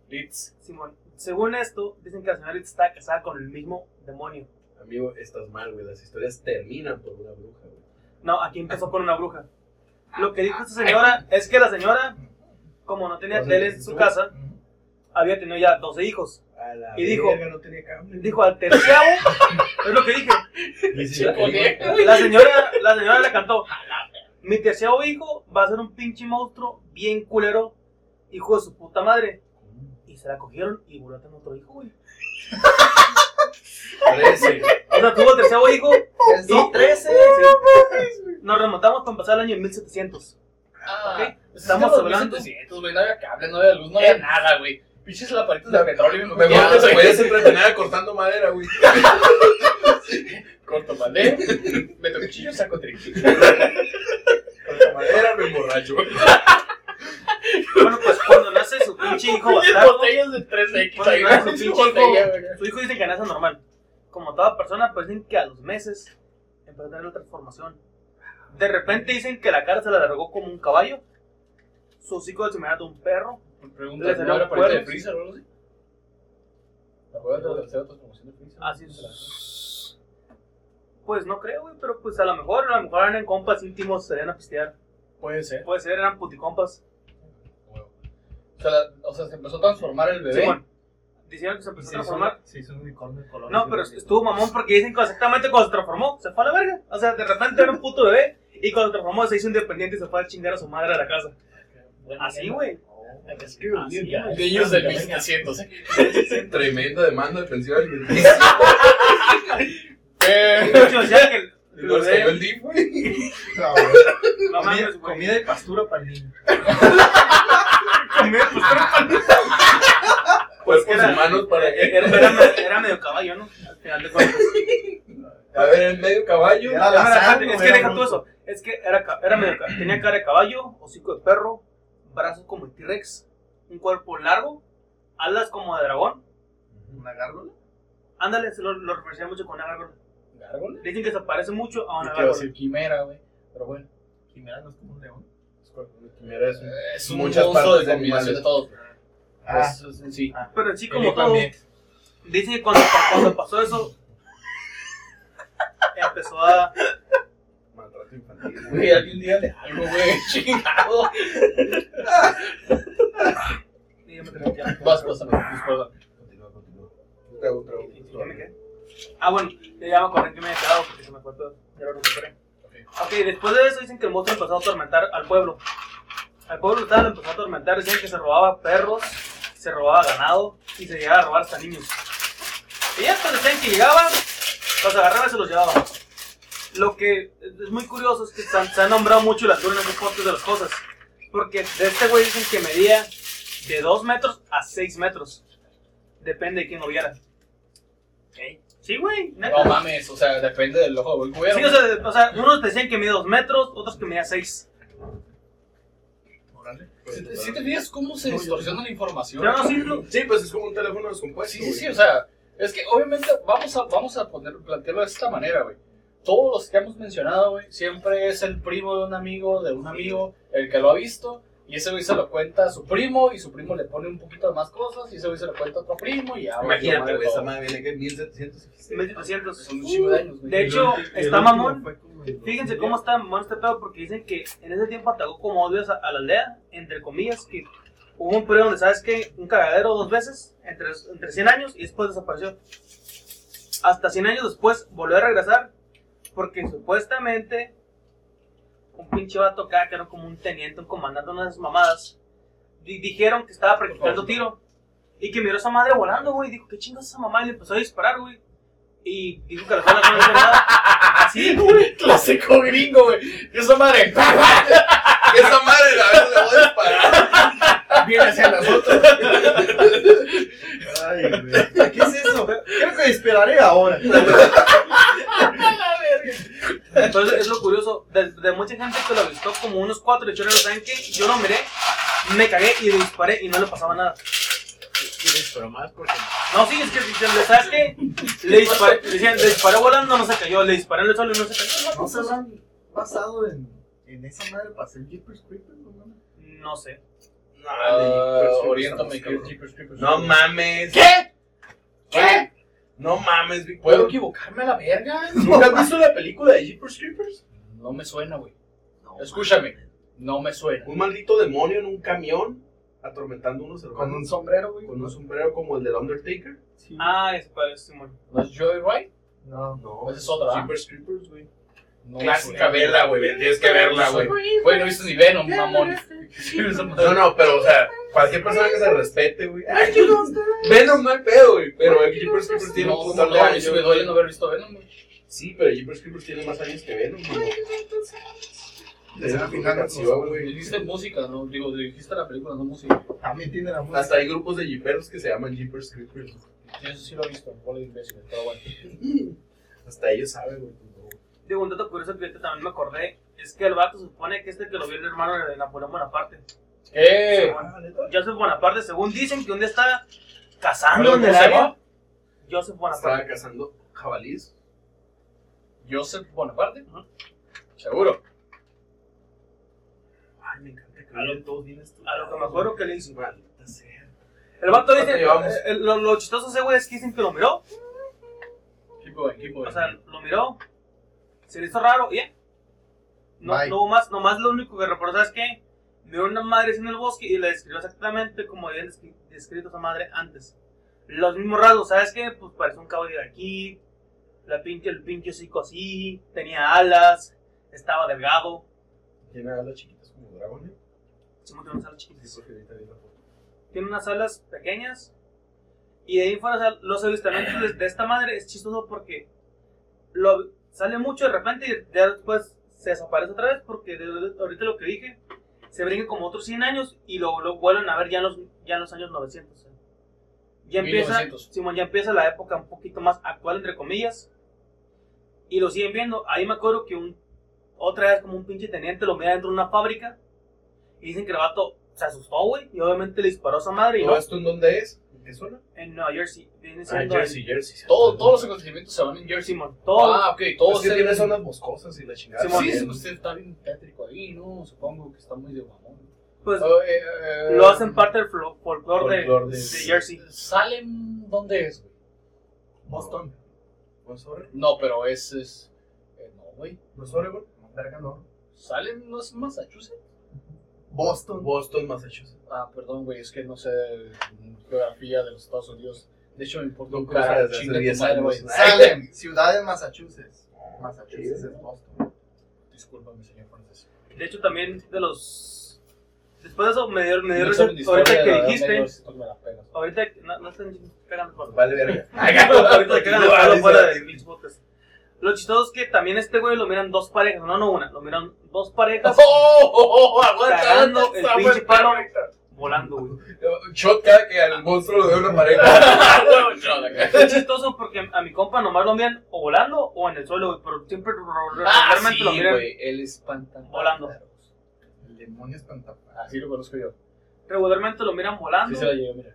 Leeds. Simón. Según esto, dicen que la señora Litz estaba casada con el mismo demonio. Amigo, estás mal, güey. Las historias terminan por una bruja, güey. No, aquí empezó con una bruja. Lo que dijo esta señora es que la señora, como no tenía tele en su casa, había tenido ya 12 hijos. Y dijo- no tenía. Dijo al terciavo, es lo que dije. Y si la señora, la señora le cantó. Mi terciavo hijo va a ser un pinche monstruo bien culero, hijo de su puta madre. Y se la cogieron y volvió a tener otro hijo, güey. O sea, tuvo el terciavo hijo. Y 13. Nos remontamos para empezar el año 1700. Ah, Ok. Estamos hablando. güey. No había cable, no había luz, no había nada, güey. Pinches laparitos de petróleo. copiados, te güey. puedes entretener cortando madera, güey. Corto madera. Meto cuchillo, saco triqui. Corto madera, me emborracho. Bueno, pues cuando nace su pinche hijo bastardo, botellas de 3X. Bueno, ahí, no, güey, su pinche güey. su hijo dice que nace normal. Como toda persona, pues dicen que a los meses empezó a tener la transformación. De repente dicen que la cara se le alargó como un caballo. Su hocico de un perro. Pregunta, Le ¿no salieron era pariente de. Freezer o algo así? ¿Te acuerdas de la tercera transformación de Freezer? Así es. Pues no creo, güey, pero pues a lo mejor, a lo mejor eran compas íntimos, salían a pistear. Puede ser. Puede ser, eran puticompas. O sea, la- o sea, se empezó a transformar el bebé. Simón. Dijeron que se empezó a transformar. Se hizo un unicornio de color. No, pero estuvo mamón porque dicen que exactamente cuando se transformó, se fue a la verga. O sea, de repente era un puto bebé y cuando se transformó se hizo independiente y se fue a chingar a su madre a la casa. Así, güey. Niños del 1700, ¿eh? Tremenda demanda defensiva del bebé. Eh, De hecho, decía que el- el DIF, güey. no Comida, mames, güey. comida y pastura para el niño. Comida, pues, pero- Cuerpos era- humanos para era, era, me- era medio caballo, ¿no? Al final de cuentas. A ver, en medio caballo. Era la es que era deja todo eso. Es que era, era medio tenía cara de caballo, hocico de perro, brazos como de T-Rex, un cuerpo largo, alas como de dragón. ¿Una gárgola? Ándale, se lo, lo referencia mucho con una gárgola. ¿Gárgola? Dicen que se parece mucho a una Yo quiero gárgola. decir quimera, güey. Pero bueno. Quimera no es como un león. Mira, es un- Es un Muchas partes de combinación de todos. Ah. Pues, es en sí. Pero en sí, El como todo, también. dicen que cuando, cuando pasó eso, empezó a. infantil. Güey, alguien dígale algo, güey. Chingado. Dígame. Vas, pásame. Disculpa. Continúa, continúa. Trago, trago. Ah, bueno, ya me acordé que me había quedado porque se me todo. Ya lo recuperé. Ok, después de eso dicen que el monstruo empezó a atormentar al pueblo. Al pueblo lo empezó a atormentar. Dicen que se robaba perros, se robaba ganado y se llegaba a robar hasta niños. Y ya pues decían que llegaban, los agarraba y se los llevaba. Lo que es muy curioso es que se han, se han nombrado mucho la altura en esos cortes de las cosas. Porque de este güey dicen que medía de 2 metros a 6 metros. Depende de quién lo viera. Sí, güey. No mames, o sea, depende del ojo del cubero. Sí, o sea, de- o sea, unos decían que medía 2 metros, otros que medía 6. Órale. Si te, si te fijas cómo se distorsiona la información. Pero no, sí, lo- Sí, pues es como un teléfono descompuesto. Sí, sí, sí, o sea, es que obviamente vamos a, vamos a poner, plantearlo de esta manera, güey. Todos los que hemos mencionado, güey, siempre es el primo de un amigo, de un amigo, el que lo ha visto, y ese güey se lo cuenta a su primo, y su primo le pone un poquito de más cosas, y ese güey se lo cuenta a otro primo, y ya, güey, Imagínate, güey, esa todo. madre viene que 1700. 1700. Son un chingo de años, güey. De hecho, está mamón. Fíjense 2000. cómo está mamón este pedo, porque dicen que en ese tiempo atacó como odios a, a la aldea, entre comillas, que hubo un periodo donde, ¿sabes qué? Un cagadero dos veces, entre, entre 100 años, y después desapareció. Hasta 100 años después volvió a regresar, porque supuestamente un pinche vato acá, que era como un teniente, un comandante, una de esas mamadas, di- dijeron que estaba practicando tiro, y que miró a esa madre volando, güey, dijo, ¿qué chingas esa mamá? Y le empezó a disparar, güey. Y dijo que las balas no le nada. Así, güey. Clásico gringo, güey. Y esa madre. Esa madre, a ver, le voy a disparar. Viene hacia nosotros. Ay, güey. ¿Qué es eso? Creo que esperaré ahora. Entonces es lo curioso, de, de mucha gente que lo avistó como unos cuatro lechoneros, ¿saben qué? Yo lo miré, me cagué y le disparé y no le pasaba nada. ¿Quieres pero más? Porque No, sí, es que dicen, ¿sabes qué? Le disparé, decían, le disparé volando, no se cayó, le disparé en el suelo y no se cayó. ¿No se habrán basado en, en esa madre para hacer Jeepers Creepers? No? No sé. Uh, oriéntame, que es Jeepers Creepers. No mames. ¿Qué? ¿Qué? No mames, ¿Puedo Víctor. equivocarme a la verga? ¿Nunca has visto la película de Jeepers Creepers? No me suena, güey. Escúchame. No me suena. Un maldito demonio en un camión atormentando a unos Con hermanos un sombrero, güey. con un sombrero como el del Undertaker. Sí. Ah, es para Simón. ¿No es Joyride? No. No, Esa es otra, ¿ah? Jeepers Creepers, güey. No Clásica, vela, güey. Tienes que verla, güey. Güey, no viste ni Venom, mamón. No, no, pero, o sea, cualquier persona que se respete, güey. Ay, Venom no hay pedo, güey. Pero el Jeepers Creepers tiene un montón de no, a mí sí me años. duele no haber visto Venom, güey. Sí, pero Jeepers Creepers tiene más años que Venom, güey. Es una final, canción, güey. Dijiste música, no, digo, dijiste la película, no música. También tiene la música. Hasta hay grupos de Jeepers que se llaman Jeepers Creepers. Sí, eso sí lo he visto, bola de imbécil, pero bueno. Hasta ellos saben, güey. Digo, un dato curioso que ahorita también me acordé, es que el vato se supone que este que lo vio el hermano de Napoleón Bonaparte. ¿Qué? Joseph Bonaparte, según dicen que un día está cazando ¿Perdón, en el área. Joseph Bonaparte. Estaba cazando jabalís. Joseph Bonaparte. Seguro. Ay, me encanta que A lo- todos bien estudiados. a lo que me acuerdo que le hizo. Maldita sea. El vato dice, ¿Cuánto llevamos? eh, lo, lo chistoso ese güey es que dicen que lo miró, Keep going, keep going. o sea, lo miró, se le hizo raro y ya. No, Bye. no hubo más, nomás lo único que recuerdo es que miró una madre en el bosque y le describió exactamente como habían descri- descrito esa madre antes. Los mismos rasgos, ¿sabes qué? Pues parece un caballo de aquí, la pinche, el pinche hocico así, tenía alas, estaba delgado. Tiene alas chiquitas como dragones. Sí, tiene unas alas chiquitas. Sí, porque ahorita vi la foto. tiene unas alas pequeñas. Y de ahí fuera, o sea, los avistamientos de esta madre es chistoso porque lo, sale mucho de repente y ya después se desaparece otra vez porque de- ahorita lo que dije, se brinca como otros 100 años y lo, lo vuelven a ver ya en los, ya en los años 900. o sea. Ya empieza, 1900. Simón, ya empieza la época un poquito más actual, entre comillas. Y lo siguen viendo. Ahí me acuerdo que un, otra vez como un pinche teniente lo mira dentro de una fábrica y dicen que el vato se asustó, güey, y obviamente le disparó a esa madre y ¿Todo no, esto en dónde es? ¿En qué zona? en Nueva Jersey. Viene Ah, siendo Jersey, Jersey. sí. Todo- todos los acontecimientos se van en Jersey. Simón, todo. Ah, ok, Todo todos se tiene zonas boscosas y la chingada. Sí, Sí, sí, usted está bien tétrico ahí, ¿no? Supongo que está muy de mamón. pues Oh, eh, eh, lo hacen parte del folclore de, de de- Jersey. ¿Salem dónde es, güey? Boston. ¿No es? No, pero es. es eh, no, güey. ¿No es Oregon? Verga, no. ¿Salem no es Massachusetts? Boston. Boston, Massachusetts. Ah, perdón, güey, es que no sé geografía de los Estados Unidos. De hecho, me importa un carajo. desde Chinga tu 10 madre, años. güey. Salem, ciudad en Massachusetts. Massachusetts es Boston. Discúlpame, señor francés. De hecho, también de los. Después de eso, me dio, me dio No de Ahorita que dijiste. Ahorita. No, no estén cagando por Vale, verga. Ahorita se cagan de dice- fuera de Glitch Podcast. Lo chistoso es que también este güey lo miran dos parejas, no, no una, lo miran dos parejas ¡Oh! oh, oh, aguanta, el pinche palo. volando, güey. Shot cada que al monstruo lo en una acá. Es chistoso porque a mi compa nomás lo miran o volando o en el suelo, güey, pero siempre Ah, sí, lo miran. güey, él espanta. Volando. El demonio espantapájaros. Así lo conozco yo. Regularmente lo miran volando. Sí se la llevo, mira.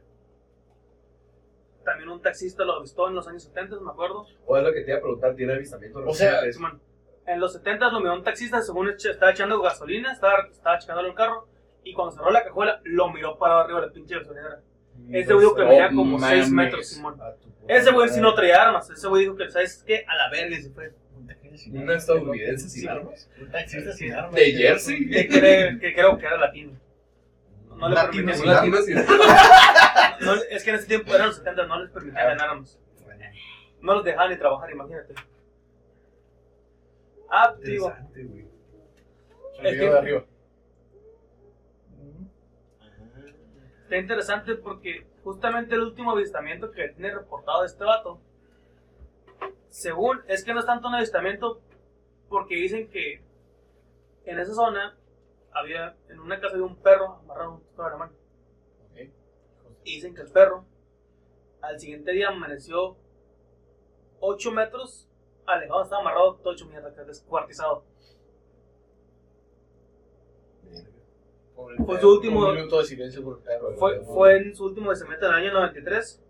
También un taxista lo avistó en los años 70, me acuerdo. O es lo que te iba a preguntar, ¿tiene avistamiento? O sea, reciente? Simón, En los 70 lo miró un taxista, según estaba echando gasolina, estaba, estaba checándole el carro. Y cuando cerró la cajuela, lo miró para arriba de la pinche gasolinera. Ese güey que Oh, medía como mames. 6 metros, Simón. Ese güey sí no traía armas. Ese güey dijo que, ¿sabes qué? A la verga y se fue. ¿Un estadounidense sin armas? Un taxista sin armas. ¿De Jersey? Que creo que era latino. No le Latino permitían- no, es que en ese tiempo eran los 70, no les permitían tener armas. No los dejaban ni trabajar, imagínate. Ah, digo, Interesante, güey. El de arriba. está interesante porque justamente el último avistamiento que tiene reportado este vato, según, es que no es tanto un avistamiento porque dicen que en esa zona había, en una casa había un perro amarrado a un de la mano. Y dicen que el perro al siguiente día amaneció 8 metros alejado, estaba amarrado todo hecho mierda, acá, descuartizado. Fue su último- Un minuto de silencio por el perro. Fue, fue en su último descemento del año 93.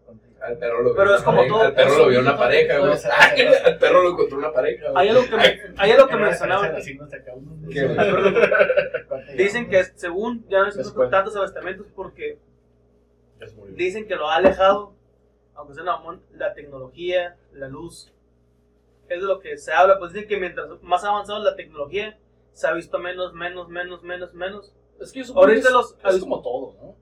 Al perro lo Pero es como pareja, todo, Al perro lo vio una pareja, güey. Al perro lo encontró una pareja, güey. Hay algo que, me- hay algo que mencionaban. Así no se acaba uno. ¿Qué, güey? ¿Cuánto Dicen que según ya no existen tantos avistamientos porque dicen que lo ha alejado, aunque sea la, la tecnología, la luz. Es de lo que se habla, pues dicen que mientras más avanzada la tecnología, se ha visto menos, menos, menos, menos, menos. Es que yo supongo Ahorita que es, los- es como todo, ¿no?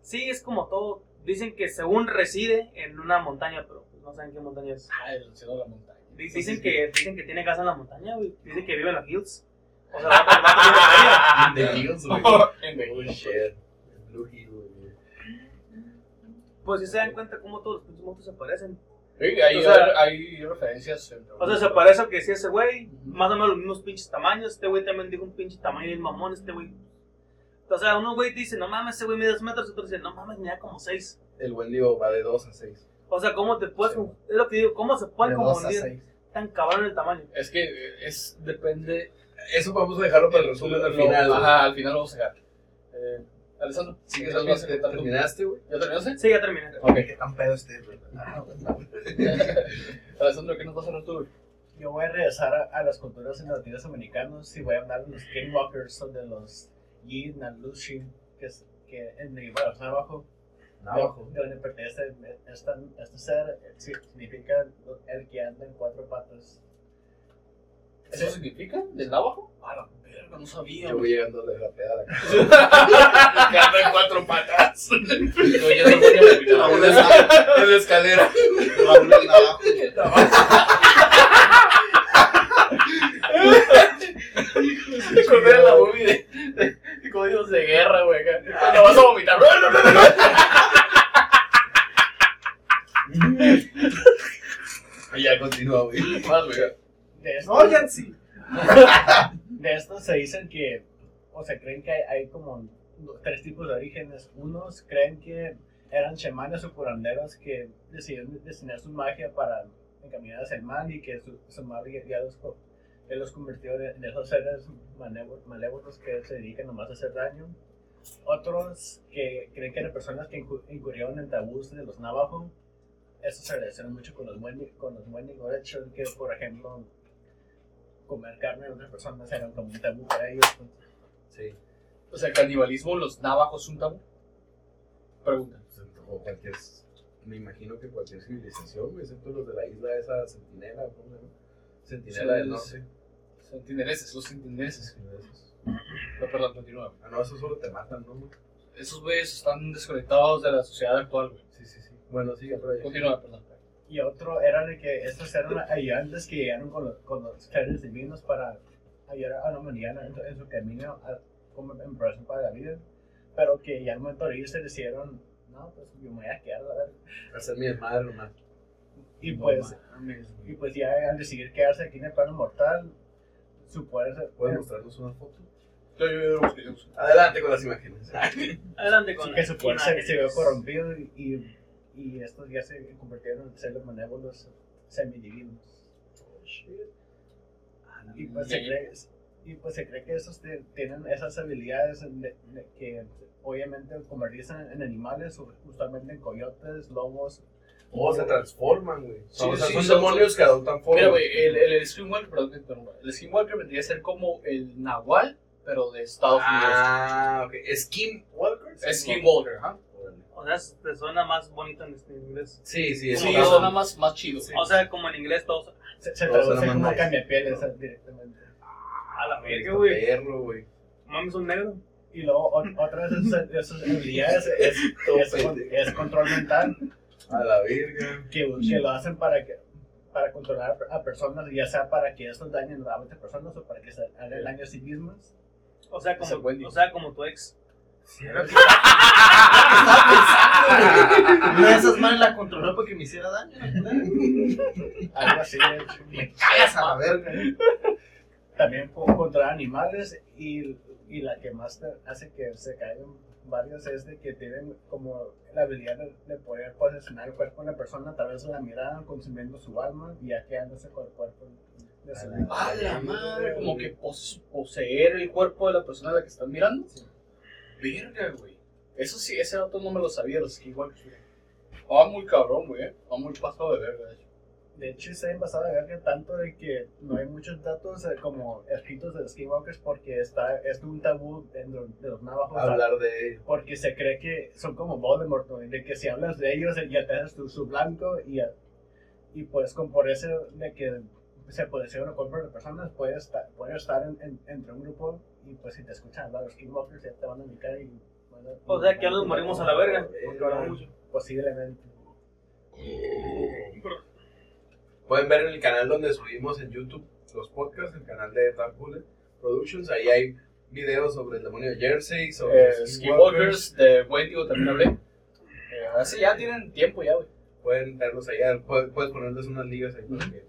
Sí, es como todo. Dicen que según reside en una montaña, pero pues, no saben qué montaña es. Ah, el cielo de la montaña. Di- Dicen que, dicen que tiene casa en la montaña, güey. Dicen que vive en los hills. O sea, tiene feria. The Hills, güey. En The Hills. Blue Hill, güey. Pues si se dan cuenta cómo todos los pinches monstruos se parecen. Sí, hay, O sea- hay referencias. entre O sea, se parece al que decía ese güey. Más o menos los mismos pinches tamaños. Este güey también dijo un pinche tamaño del mamón. Este güey. O sea, uno güey dice, no mames, ese güey mide dos metros. Otro dice, no mames, mide como seis. El buen digo va de 2 a 6. O sea, ¿cómo te puedes. Sí. Es lo que digo, ¿cómo se pueden De dos a confundir seis. tan cabrón el tamaño? Es que eh, es, depende. Eso vamos a dejarlo para el resumen al final. Ajá, al final lo vamos a sacar. Eh, Alessandro, Sí, ¿qué nos vas a contar tú? ¿Terminaste, güey? ¿Ya terminaste? Sí, ya terminé. Ok. ¿Qué tan pedo estés, güey? Ah, Alessandro, ¿qué nos vas a hablar tú? güey? Yo voy a regresar a, a las culturas nativas americanos y voy a hablar de los skinwalkers o de los Yi Nalushi, que, es, que en el bueno, abajo, Navajo. de donde pertenece esta, este ser, eh, significa el que anda en cuatro patas. ¿Eso significa? ¿Del navajo? A la verga, no sabía. Yo voy llegando de la peda a la casa. Que anda en cuatro patas. Yo ya no voy a Raúl vomitar. es- en la escalera. Raúl el navajo. Me acordé de la de códigos de guerra, güey. acá. Cuando vas a vomitar. Y ya continúa, güey. Más, güey. De esto, sí. de esto se dicen que, o se creen que hay, hay como tres tipos de orígenes. Unos creen que eran chamanes o curanderos que decidieron destinar su magia para encaminar hacia el mal y que su, su magia ya los, ya los convirtió en esos seres malévo- malévolos que se dedican nomás a hacer daño. Otros que creen que eran personas que incu- incurrieron en tabús de los navajos. Eso se relaciona mucho con los Wendigo, con los Wendigo, de hecho, que por ejemplo comer carne de otras personas era como un tabú para ellos. Sí. O sea, canibalismo, los navajos, un tabú. Pregunta. O cualquier. Me imagino que cualquier civilización, excepto los de la isla esa sentinela, ¿cómo se llama? Sentinela del Sí, norte. Sentineleses, los sentineleses. Esos. No, perdón, continúa. Ah, no, esos solo te matan, ¿no? Esos güeyes están desconectados de la sociedad actual, güey. Sí, sí, sí. Bueno, sigue, pero ya. Continúa, perdón. Y otro era de que estos eran ayudantes que llegaron con los, con los seres divinos para ayudar a la humanidad en, su- en su camino a, como en progreso para la vida. Pero que ya al momento de irse decidieron, no, pues yo me voy a quedar, a ver. Hacer mi desmadre nomás. Y pues, y pues ya al decidir quedarse aquí en el plano mortal, su poder ¿Puedes mostrarnos una foto? Yo, yo, yo, busqué, yo busqué. Adelante con las imágenes. Adelante con Sí, que su poder se, se vio corrompido y, y, y estos ya se convirtieron en seres malévolos semidivinos. Y pues, se cree, y pues se cree que esos te- tienen esas habilidades de- de que obviamente convertirse en, en animales, o usualmente en coyotes, lobos. O se transforman, güey. Sí, o sea, sí, son son- demonios que adoptan forma. Mira, güey, el, el Skinwalker, perdón que interrumpa. El Skinwalker vendría a ser como el Nahual, pero de Estados Ah, ok. Skinwalker. Unidos. Es Skinwalker, ¿ah? Órale. O sea, te suena más bonito en este inglés. Sí, sí, Sí, es suena más, más chido. Sí. O sea, como en inglés todos. Se, se traduce como nice. cambiapieles eh, directamente. A la Está verga, güey. perro, güey. Mames, un negro. Y luego ot- otra de esas habilidades es, es, con- es control mental. A la verga. que, que lo hacen para que para controlar a personas, ya sea para que estos dañen a otras personas o para que se hagan daño a sí mismas. O sea, como, o sea, como tu ex. Una de esas manes la controló porque me hiciera daño. Algo así. de hecho. Me callas a la verga. También puedo controlar animales y, y la que más te hace que se caigan varios es de que tienen como la habilidad de, de poder posicionar el cuerpo de una persona a través de la mirada, consumiendo su alma y ya quedándose con el cuerpo de su A ¡A la madre! Como que pos- poseer el cuerpo de la persona a la que están mirando. Verga, güey. Eso sí, ese dato no me lo sabía, los Skinwalkers. güey. Va muy cabrón, güey. eh. Va muy pasado de verga, de hecho. De hecho, está en basado en verga tanto de que no hay muchos datos eh, como escritos de los Skinwalkers porque está, es un tabú dentro de los navajos. Hablar de Porque se cree que son como Voldemort, ¿no? de que si hablas de ellos eh, ya te haces tu, su blanco y, y pues con por eso de que se puede ser un cuerpo de personas, puedes estar, puedes estar en- en- entre un grupo y pues si te escuchan hablar los Skinwalkers ya te van a ubicar y... van a- O sea, que ya nos morimos a la verga. Mucho. Posiblemente. Pueden ver en el canal donde subimos en YouTube los podcasts, el canal de Dark Bullet Productions. Ahí hay videos sobre el demonio de Jersey, sobre Eh, los Skinwalkers, de Wendigo también hablé. Eh, así ya tienen tiempo ya, güey. Pueden verlos allá. Puedes, puedes ponerles unas ligas ahí. para que-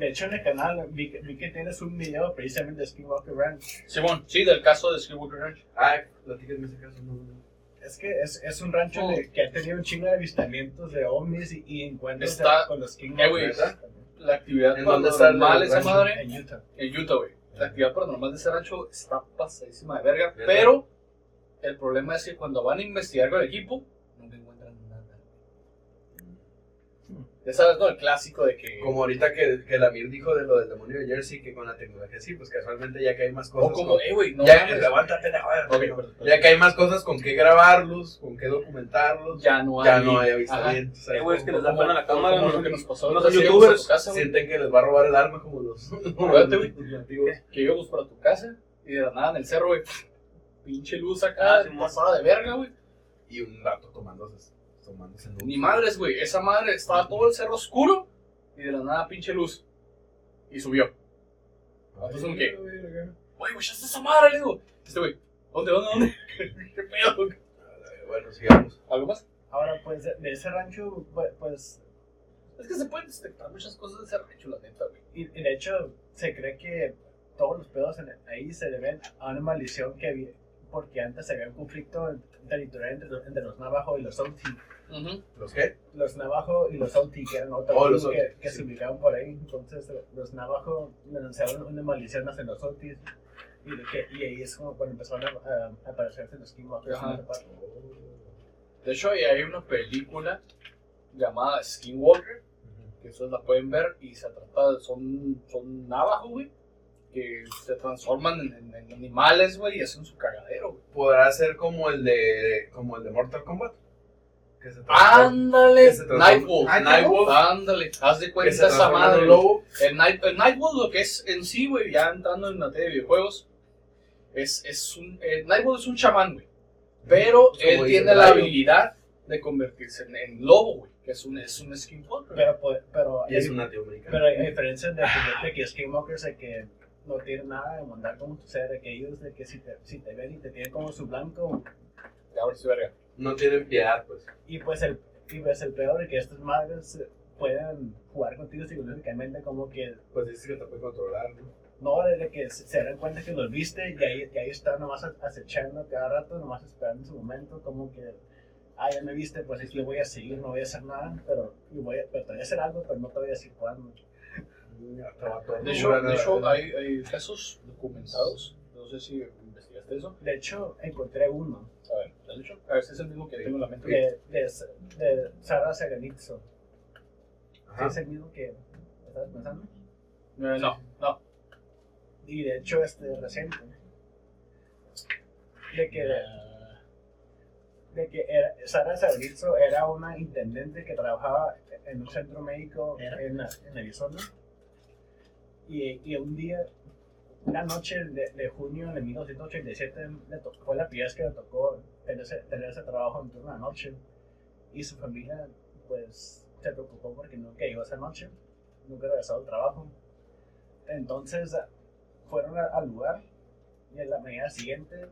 De hecho, en el canal vi, que- vi que tienes un video precisamente de Skinwalker Ranch. Simón, sí, del caso de Skinwalker Ranch. Ah, platíquenme ese caso. No, no. Es que es, es un rancho de- que ha tenido un chingo de avistamientos de ovnis y, y encuentros Está- con los Eh, güey, ¿verdad? la actividad ¿En dónde está el paranormal, esa rancho? madre, En Utah. en Utah, güey. La actividad paranormal de ese rancho está pasadísima de verga. ¿Verdad? Pero el problema es que cuando van a investigar con el equipo, nunca encuentran nada. Ya sabes, ¿no? El clásico de que. Como ahorita que, que la Mir dijo de lo del demonio de Jersey, que con la tecnología sí, pues casualmente ya que hay más cosas. o como, con- eh, güey, no ya, mames, levántate, no, Ok, no, perdón, Ya que hay más cosas con qué grabarlos, con qué documentarlos, ya no hay. ya no hay avistamientos. Eh, güey, es que les da pena la cámara. como lo que nos pasó a youtubers. tu casa, Sienten que les va a robar el alma como los, Acuérdate, güey. los nativos. que íbamos para tu casa y de la nada en el cerro, güey, pinche luz acá, Ah, sí, pasada de verga, güey. Y un rato tomándose, tomándose luz. Ni madres, güey, esa madre estaba todo el cerro oscuro y de la nada pinche luz. Y subió. Entonces, ¿un qué? Güey, güey, ya está esa madre, le digo. Este güey, ¿dónde, dónde, dónde? ¿Qué pedo? Bueno, sigamos. ¿Algo más? Ahora, pues, de, ese rancho, pues, pues, Es que se pueden detectar muchas cosas de ese rancho, la neta, güey. y, y de hecho, se cree que todos los pedos en- ahí se deben a una maldición que había, porque antes había un conflicto territorial entre, entre los Navajo y los ¿Los qué? Los Navajo y los Oti, que eran otros Oh, los que, Oti, que sí. se ubicaban por ahí. Entonces, los Navajo lanzaron una maldición hacia los Otis. Y, de que- y ahí es como cuando empezaron a, a- a aparecerse los Skinwalkers. Ajá. De hecho, ahí hay una película llamada Skinwalker, que ustedes la pueden ver y se trata de, son, son navajos, güey, que se transforman en, en- en animales, güey, y hacen su cagadero, güey. ¿Podrá ser como el de como el de Mortal Kombat? Que se Ándale, Nightwolf, Nightwolf. ándale, haz de cuenta esa madre. güey. lobo. El, Night, el Nightwolf, lo que es en sí, güey, ya entrando en materia de videojuegos, es, es un. El Nightwolf es un chamán, güey. Pero Pues él tiene el la habilidad de convertirse en, en lobo, güey, que es un, es un skinwalker. Pero, pues, pero, Y es un nativo americano. Pero hay diferencias de que, de que Skinwalkers de que no tienen nada de mandar como tu ser, de que ellos de que si te, si te ven y te tienen como su blanco, Ya, ahora sí, verga. No tienen piedad, pues. y pues el, y pues el peor de que estas madres pueden jugar contigo psicológicamente como que Pues dices que te puede controlar, ¿no? no, desde que se, dan cuenta que los viste y ahí, y ahí están nomás acechando cada rato, nomás esperando su momento, como que, ah, ya me viste, pues aquí le voy a seguir, no voy a hacer nada, pero, y voy a, pero te voy a hacer algo, pero no te voy a decir cuándo. De hecho, de hecho hay, hay casos documentados. No sé si investigaste eso. De hecho, encontré uno. A ver, A ver si es el mismo que tengo en la mente. de, de, de Sara Saganitzo. ¿Sí Ajá. es el mismo que estabas pensando? No, no. Y de hecho, este reciente. De que, de que era, Sara Saganitzo era una intendente que trabajaba en un centro médico en, en Arizona. Y, y un día, una noche de, de junio de 1987, le tocó, fue la primera vez que le tocó tener ese, tener ese trabajo en turno de noche. Y su familia, pues, se preocupó porque nunca llegó esa noche, nunca regresó al trabajo. Entonces, fueron a- al lugar y en la mañana siguiente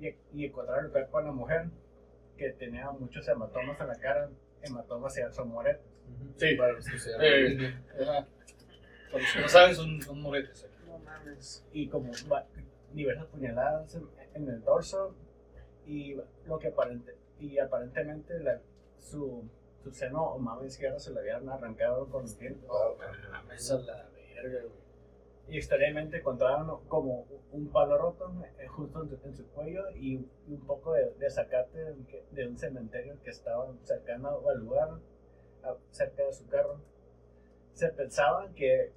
y, y encontraron el cuerpo de una mujer que tenía muchos hematomas en la cara, hematomas y son moretes. Sí. Para los que sean- Eh, ajá. Para los que no saben, son, son moretes. No mames. Y como diversas puñaladas en, en el dorso y lo que aparente, y aparentemente la- su, su seno o mama izquierda se le habían arrancado con los dientes. Esa es la verga, güey. Y extrañamente encontraron como un palo roto eh, justo en su, en su cuello y, un poco de, de zacate de un cementerio que estaba cercano al lugar, a- cerca de su carro. Se pensaba que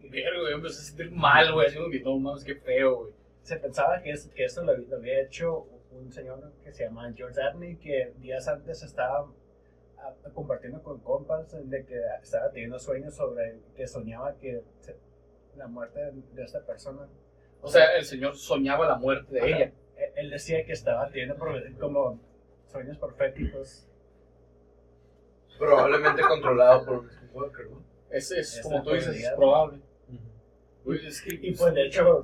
Verga, güey, empecé a sentir mal, güey. Así como que no mames, qué feo, güey. Se pensaba que, es- que esto lo, lo había hecho un señor que se llama George Abney, que días antes estaba ah, compartiendo con compas de que estaba teniendo sueños sobre que soñaba que se- la muerte de, de esta persona. O sea, el señor soñaba la muerte de Ajá. ella. Él- Él decía que estaba teniendo como sueños proféticos. Probablemente controlado por un skinwalker, ¿no? Es, como tú dices, es probable. Es que, Y pues de hecho,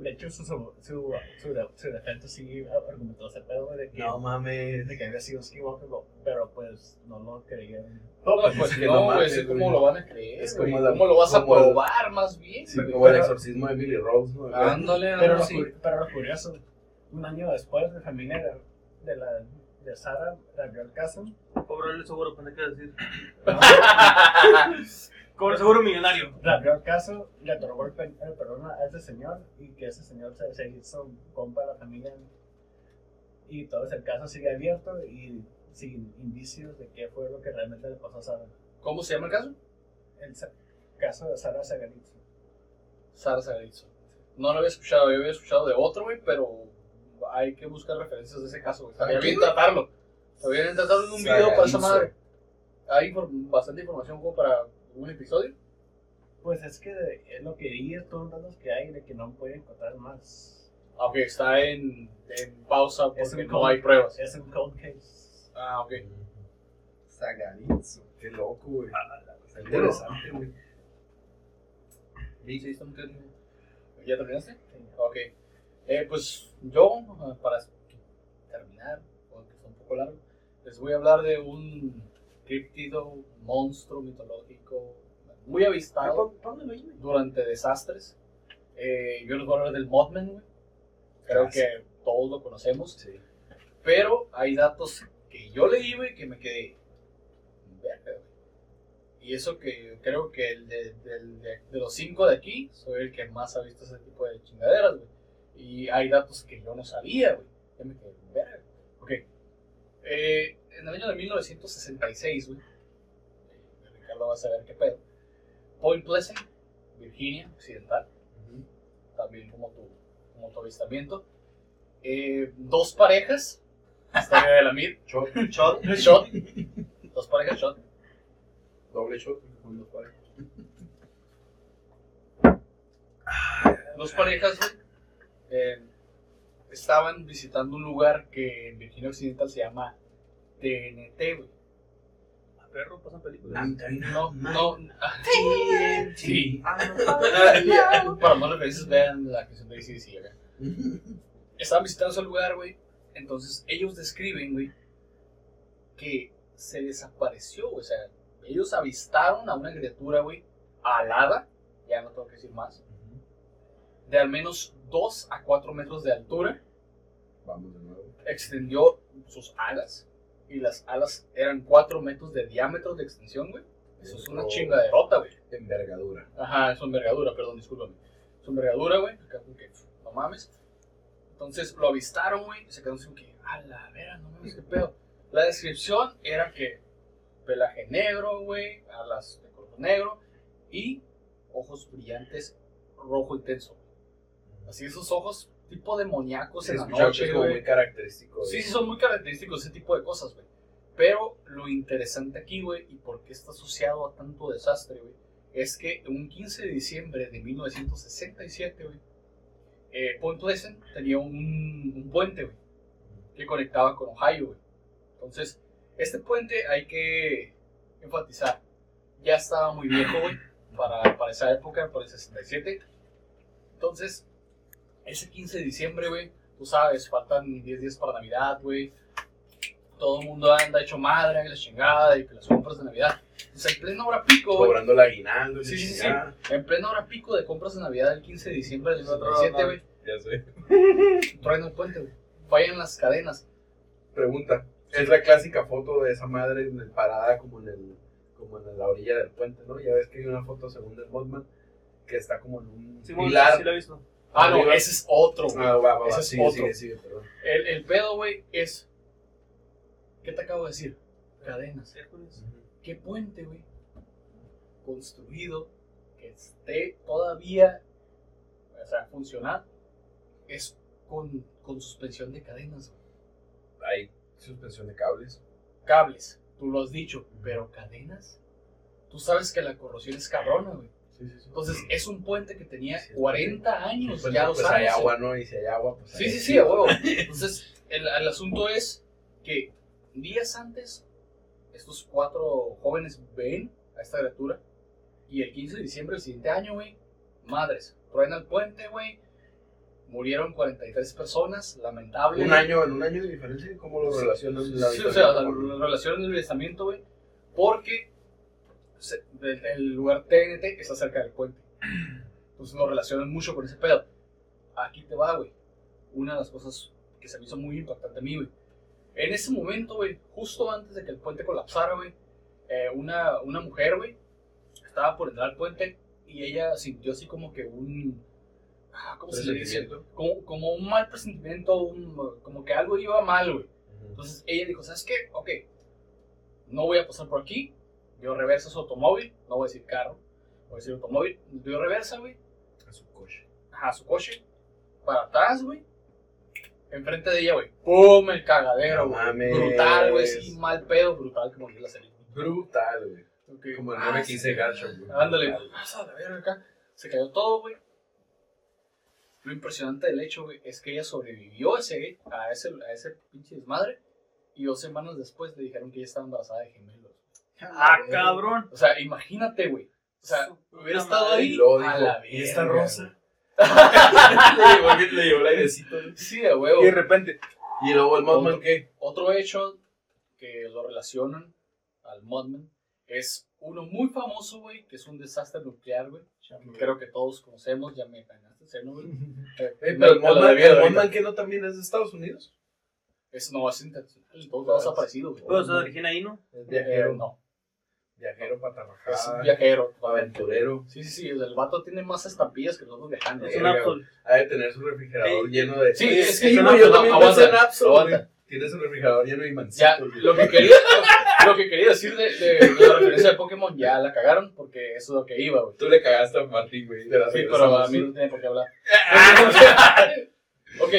de hecho su, su, su, su, su defensa sí argumentó ese pedo de que, No mames. de que había sido Skywalker, pero pues no lo creían. No, pues pues es que no, no güey, güey. lo van a creer. Es como la- ¿Cómo lo vas a como el- probar más bien? Sí, como el exorcismo de Billy Rose, ¿no? Ándale, Pero algo lo, pero lo curioso, un año después, la familia de, de la de Sara abrió el caso. Cobro el seguro, pensé que iba a decir. Cobro el seguro millonario. El caso, le otorgó el, pe- el perdón a ese señor y que ese señor se, se hizo compa de la familia. Y todo ese caso sigue abierto y sin indicios de qué fue lo que realmente le pasó a Sara. ¿Cómo se llama el caso? El caso de Sara Sagaritzo. Sara Sagarizo. No lo había escuchado, yo había escuchado de otro, güey, pero hay que buscar referencias de ese caso, güey. Estaría bien tratarlo. Estaría bien tratarlo en un video para esa madre. Hay bastante información como para un episodio. Pues es que es lo que vi, es todos los datos que hay de que no pueden encontrar más. Aunque está en, en pausa porque Es no cold- hay pruebas. Es un cold case. Ah, ok. Sagaritzo. Qué loco, güey. Ah, Está interesante, güey. Sí. ¿Ya terminaste? Ok. Eh, pues yo, ah, para terminar, porque está un poco largo, les voy a hablar de un críptido monstruo mitológico muy avistado durante desastres. Eh, yo les voy a hablar del Mothman, güey. Creo Ah, sí. que todos lo conocemos. Sí. Pero hay datos que yo leí, güey, que me quedé. Y eso que creo que el de, del- de- de los cinco de aquí, soy el que más ha visto ese tipo de chingaderas, güey. Y hay datos que yo no sabía, güey. Ya me quedé, verga. Ok. Eh, en el año de 1966, güey. Ricardo va a saber qué pedo. Point Pleasant, Virginia Occidental. También como tu, como tu avistamiento. Eh, dos parejas. Historia de la MIR. Shot, Shot. Shot. Dos parejas shot. doble shot. con dos pares. Dos parejas, güey. eh, estaban visitando un lugar que en Virginia Occidental se llama TNT, güey. A perro, pasan películas. No, no. Sí. Ah, Para más referencias, vean la canción de ACDC acá. Estaban visitando ese lugar, güey. Entonces, ellos describen, güey, que se desapareció. O sea, ellos avistaron a una criatura, güey, alada, ya no tengo que decir más, de al menos 2 a 4 metros de altura. Vamos de nuevo. Extendió sus alas, y las alas eran 4 metros de diámetro de extensión, güey. Eso es una Oh. chingaderota, güey. Envergadura. Ajá, es envergadura, perdón, discúlpame. Su envergadura, güey. Acá que, no mames. Entonces lo avistaron, güey, y se quedaron así que, a la vera, no mames, qué pedo. La descripción era que pelaje negro, güey, alas de color negro y ojos brillantes rojo intenso. Así esos ojos tipo demoníacos en la noche, como muy característico. Sí, sí, son muy característicos ese tipo de cosas, güey. Pero lo interesante aquí, güey, y por qué está asociado a tanto desastre, güey, es que un 15 de diciembre de 1967, güey, eh, Point Pleasant tenía un, un puente, güey, que conectaba con Ohio, güey. Entonces, este puente hay que enfatizar, ya estaba muy viejo, güey, para, para esa época, por el 67. Entonces, ese 15 de diciembre, güey, tú sabes, faltan 10 días para Navidad, güey. Todo el mundo anda hecho madre, la chingada, y que las compras de Navidad. Entonces, en plena hora pico, güey, Cobrando el aguinaldo. Sí, la sí, sí. en plena hora pico de compras de Navidad el 15 de diciembre del Sí, otro 67, lado, güey, Ya sé. truenan el puente, güey. Fallan las cadenas. Pregunta. Es la clásica foto de esa madre en el parada como en el como en la orilla del puente, ¿no? Ya ves que hay una foto según del Mothman que está como en un Sí, pilar. sí lo he visto. Ah, no, ese es otro, güey. Ah, va, va, Ese va. es Sigue, otro. sigue, sigue, perdón. El, el pedo, güey, es. ¿Qué te acabo de decir? Cadenas. Hércules. ¿Qué puente, güey? Construido, que esté todavía, o sea, funcional, es con, con suspensión de cadenas, güey. Hay suspensión de cables. Cables, tú lo has dicho, pero cadenas. Tú sabes que la corrosión es cabrona, güey. Sí, sí, sí. Entonces, es un puente que tenía Sí, es 40 años, Pues, ya pues los hay agua, ¿no? Y si hay agua, pues Sí, hay- sí, sí, a huevo. Entonces, el, el asunto es que días antes, estos cuatro jóvenes ven a esta criatura y el 15 de diciembre del siguiente año, güey, madres, truena el puente, güey, murieron 43 personas, lamentable. Un año, en un año de diferencia, ¿cómo lo relacionan? la Sí, o sea, la relación del avistamiento, güey, porque se- el, el lugar TNT está cerca del puente. Entonces lo relacionan mucho con ese pedo. Aquí te va, güey. Una de las cosas que se me hizo muy impactante a mí, güey. En ese momento, güey, justo antes de que el puente colapsara, güey, eh, una, una mujer, güey, estaba por entrar al puente y ella sintió así como que un... ah, ¿Cómo se le dice? Como, como un mal presentimiento, un- como que algo iba mal, güey. Entonces ella dijo, ¿sabes qué? Ok, no voy a pasar por aquí. Dio reversa a su automóvil, no voy a decir carro, voy a decir automóvil. Dio reversa, güey, A su coche. ajá, su coche, para atrás, güey. Enfrente de ella, güey. ¡Pum! El cagadero, No güey. Brutal, güey, sí, mal pedo, brutal, como dice la serie. Brutal, güey. Como el Ah, 915 sí. Gacho, güey. Ándale, pasa a ver acá. Se cayó todo, güey. Lo impresionante del hecho, güey, es que ella sobrevivió a ese, a ese, a ese pinche desmadre. Y dos semanas después le dijeron que ella estaba embarazada de gemelos. Ah, cabrón. O sea, imagínate, güey. O sea, hubiera estado ahí. Luego a la ¿y esta rosa? le, llevó, le llevó el airecito. Sí, de huevo. Y de repente, Y luego el Mothman, ¿qué? Otro hecho que lo relacionan al Modman es uno muy famoso, güey, que es un desastre nuclear, güey. Creo que todos conocemos, ya me ganaste, Chernobyl. Eh, Eh, no pero el lo Mothman, debía el Mothman ahorita. que no también es de Estados Unidos. Es, no, es internacional. En todos lados ha aparecido, güey. ¿puedo se origina ahí, no? Es Eh, no, Viajero para trabajar. es un viajero. Aventurero. Sí, sí, sí, o sea, el vato tiene más estampillas que nosotros viajando. Es un Absol. Ha de tener su refrigerador lleno de. Sí, es que un yo también aguanta, pensé en Absol, aguanta. güey. Tiene su refrigerador lleno de güey. lo que quería, lo, que quería decir de, de- de la referencia de Pokémon ya la cagaron porque eso es lo que iba, güey. Tú le cagaste a Martín, güey. Sí, pero a mí no tiene por qué hablar. ok,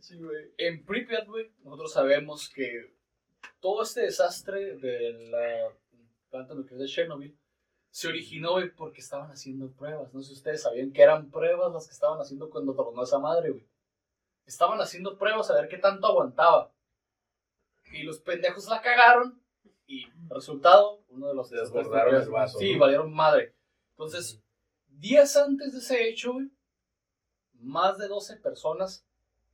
Sí, güey. en Pripyat, güey, nosotros sabemos que todo este desastre de la planta nuclear de Chernobyl se originó, güey, porque estaban haciendo pruebas. No sé si ustedes sabían que eran pruebas las que estaban haciendo cuando tronó esa madre, güey. Estaban haciendo pruebas a ver qué tanto aguantaba. Y los pendejos la cagaron. Y resultado, uno de los Desbordaron nucleares- el vaso, Sí, ¿no? valieron madre. Entonces, días antes de ese hecho, güey, más de 12 personas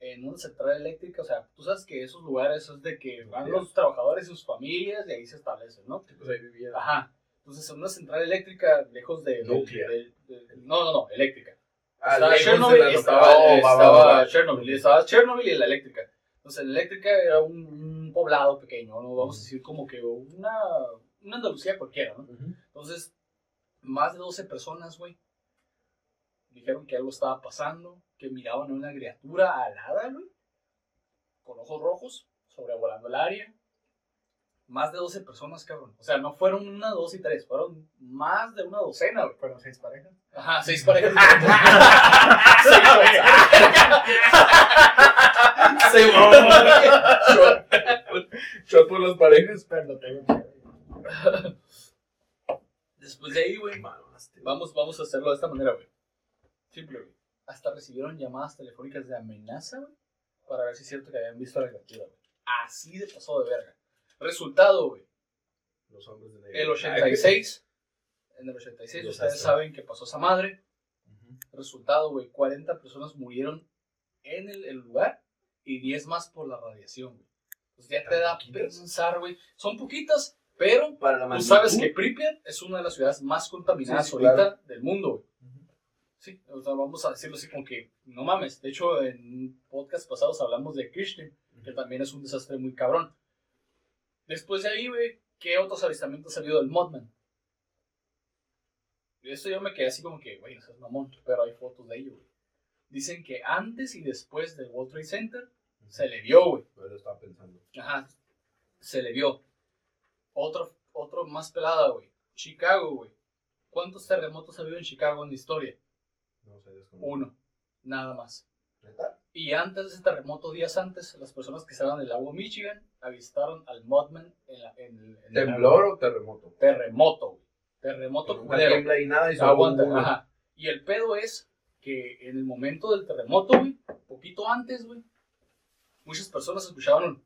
en una central eléctrica, o sea, tú sabes que esos lugares es de que van los trabajadores y sus familias y ahí se establecen, ¿no? Pues ahí vivía. Ajá. Entonces, en una central eléctrica lejos de... Nuclear. no, no, no, eléctrica. Ah, estaba Chernobyl la estaba, Oh, va, va, estaba va, va. Chernobyl, y estaba Chernobyl y la eléctrica. Entonces, la eléctrica era un, un poblado pequeño, ¿no? Vamos a decir como que una, una Andalucía cualquiera, ¿no? Entonces, más de 12 personas, güey, dijeron que algo estaba pasando, que miraban a una criatura alada, güey, con ojos rojos, sobrevolando el área. Más de 12 personas, cabrón. O sea, no fueron una, dos y tres, fueron más de una docena, güey. Fueron seis parejas. Ajá, seis parejas. seis parejas. Se mamó. Shot. Por las parejas. Pero no tengo Después de ahí, güey. Vamos, vamos a hacerlo de esta manera, güey. Simple, güey. Hasta recibieron llamadas telefónicas de amenaza, güey, para ver si es cierto que habían visto la criatura, güey. Así de pasado de verga. Resultado, güey. Los hombres de negro. El 86. En el 86, Los ustedes astros. saben que pasó esa madre. Resultado, güey. 40 personas murieron en el, el lugar y 10 más por la radiación, güey. Pues ya te ¿Tan da poquitas? pensar, güey. Son poquitas, pero Para la Tú sabes que Pripyat es una de las ciudades más contaminadas Sí, sí, ahorita claro. del mundo, güey. Sí, o sea, vamos a decirlo así como que, no mames. De hecho, en podcast pasados hablamos de Krishna, que también es un desastre muy cabrón. Después de ahí, güey, ¿qué otros avistamientos ha habido del Modman? Y esto yo me quedé así como que, güey, eso es mamón, pero hay fotos de ello, güey. Dicen que antes y después del World Trade Center se le vio, güey. Yo lo estaba pensando. Ajá, se le vio. Otro, otro más pelada, güey. Chicago, güey. ¿Cuántos terremotos ha habido en Chicago en la historia? No. Uno, nada más. Y antes de ese terremoto, días antes, las personas que estaban en el lago Michigan avistaron al Modman en, la, en, el- en el ¿Temblor o terremoto? terremoto, güey. Terremoto culero. y nada y Aguanta, ajá. Y el pedo es que en el momento del terremoto, güey, poquito antes, güey, muchas personas escuchaban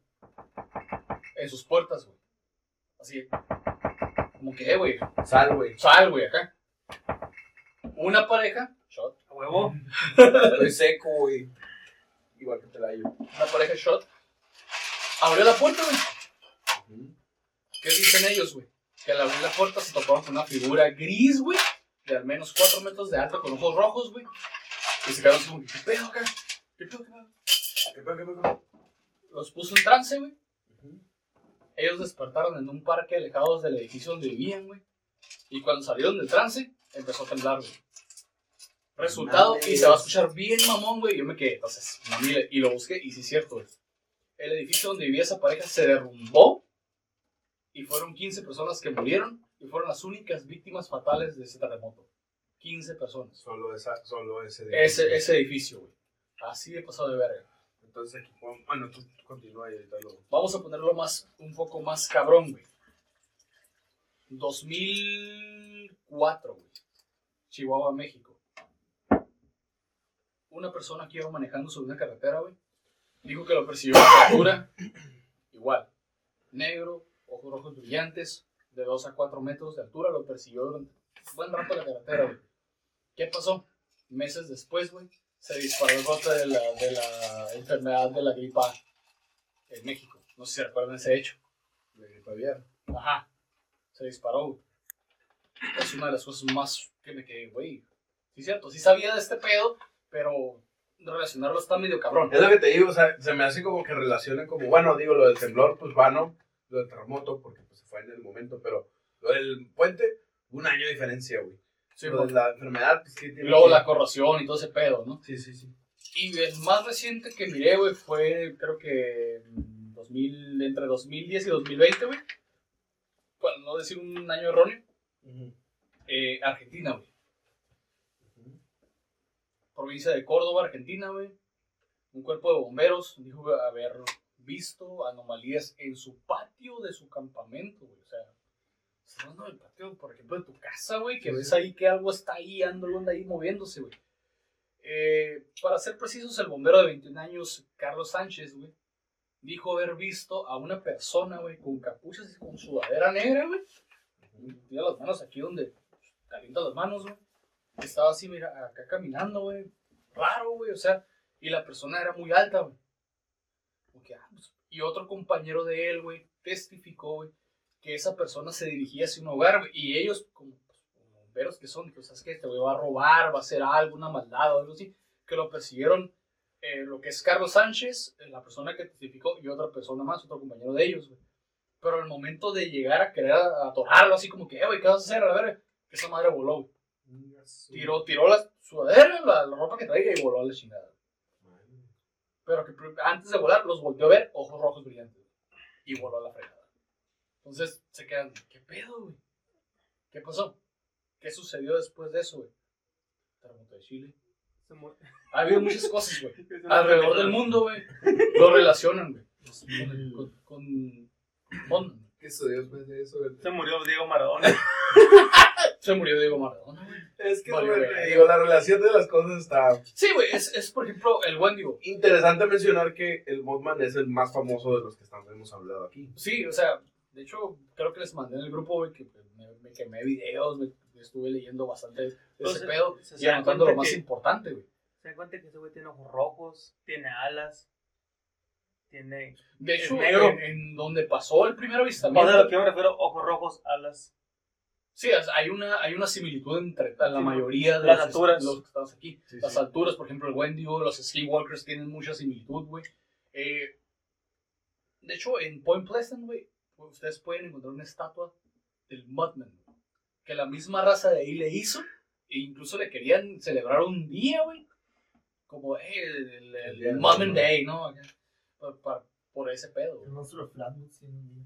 en sus puertas, güey. Así, como que, eh, güey, Sal, güey. sal, güey, acá. Una pareja, shot, A huevo. Estoy seco, güey. Igual que te la llevo. una pareja shot, abrió la puerta, güey. ¿Qué dicen ellos, güey? Que al abrir la puerta se toparon con una figura gris, güey, de al menos 4 metros de alto, con ojos rojos, güey. Y se quedaron así como, ¿qué pedo acá? ¿Qué pedo, qué pedo? ¿Qué pedo, qué pedo? Los puso en trance, güey. Ellos despertaron en un parque alejados del edificio donde vivían, güey. Y cuando salieron del trance, empezó a temblar, güey. Resultado, y se va a escuchar bien mamón, güey. Yo me quedé, entonces, mamile, y lo busqué, y sí es cierto, güey. el edificio donde vivía esa pareja se derrumbó y fueron 15 personas que murieron y fueron las únicas víctimas fatales de ese terremoto. 15 personas. Solo, esa, solo ese. Ese, ese edificio, güey. Así de pasado de verga. Entonces aquí, bueno, tú continúa y ahorita lo. Vamos a ponerlo más, un poco más cabrón, güey. 2004, güey. Chihuahua, México. Una persona que iba manejando sobre una carretera, güey. Dijo que lo persiguió una criatura. Igual. Negro, ojos rojos brillantes, de 2 a 4 metros de altura. Lo persiguió durante un buen rato la carretera, güey. ¿Qué pasó? Meses después, güey, se disparó el brote de la, la enfermedad de la gripa en México. No sé si recuerdan ese hecho. de gripe aviar. Ajá. Se disparó, güey. Es una de las cosas más que me quedé, güey. Sí, cierto. Sí sabía de este pedo, pero relacionarlo está medio cabrón. Es lo que te digo, o sea, se me hace como que relacionen como, bueno, digo, lo del temblor, pues vano, lo del terremoto, porque pues, se fue en el momento, pero lo del puente, un año de diferencia, güey. Sí, lo de la enfermedad, pues que Y tiene. luego la corrosión y todo ese pedo, ¿no? Sí, sí, sí. Y el más reciente que miré, güey, fue creo que mm, 2000, entre 2010 y 2020, güey. Para no decir un año erróneo. Eh, Argentina, güey. Provincia de Córdoba, Argentina, güey. Un cuerpo de bomberos dijo haber visto anomalías en su patio de su campamento, güey. O sea, hablando del patio, por ejemplo, de tu casa, güey, que Sí, ves sí. ahí que algo está ahí, algo anda ahí moviéndose, güey. Eh, para ser precisos, el bombero de 21 años, Carlos Sánchez, güey, dijo haber visto a una persona, güey, con capuchas y con sudadera negra, güey. Tiene las manos aquí donde calienta las manos, güey. Estaba así, mira, acá caminando, güey. Raro, güey, o sea, y la persona era muy alta, güey. Que, ah, pues, Y otro compañero de él, güey, testificó, güey, que esa persona se dirigía hacia un hogar, güey, y ellos, como, pues, bomberos que son, que sabes que este güey va a robar, va a hacer algo, una maldad o algo así, que lo persiguieron eh, lo que es Carlos Sánchez, eh, la persona que testificó, y otra persona más, otro compañero de ellos, güey. Pero al momento de llegar a querer atorarlo, así como que, eh, güey, ¿qué vas a hacer? A ver, esa madre voló, güey. Tiró, tiró la sudadera, la, la ropa que traía y voló a la chingada. Pero que antes de volar los volteó a ver, ojos rojos brillantes. Y voló a la fregada. Entonces se quedan, ¿qué pedo, güey? ¿Qué pasó? ¿Qué sucedió después de eso, güey? Terremoto de Chile. Se Ha habido muchas cosas, güey. Alrededor del mundo, güey. Lo relacionan, güey. Con, con, con- con- ¿Qué sucedió después de eso? güey? Se murió Diego Maradona. Se murió Diego Maradona, güey. Es que, güey, digo, la relación de las cosas está Sí, güey, es, es por ejemplo el Wendigo. interesante mencionar que el Mothman es el más famoso de los que estamos, hemos hablado aquí. Sí, o sea, de hecho, creo que les mandé en el grupo, güey, que me, me quemé videos, me, estuve leyendo bastante ese Entonces, pedo se y dan anotando lo cuenta más que- importante, güey. Se dan cuenta que ese güey tiene ojos rojos, tiene alas, tiene... De hecho, negro. en, en donde pasó el primer O avistamiento, sea, lo que yo me refiero, ojos rojos, alas. sí, o hay una, hay una similitud entre la Sí, mayoría de las los, alturas. los que estamos aquí. Sí, las sí. alturas, por ejemplo, el Wendigo, los Skinwalkers tienen mucha similitud, güey. Eh, de hecho, en Point Pleasant, güey, ustedes pueden encontrar una estatua del Mudman, que la misma raza de ahí le hizo, e incluso le querían celebrar un día, güey, como eh, el, el, El Mudman. Day, ¿no? Por, por- por ese pedo. güey. El monstruo de Flatbush tiene un día.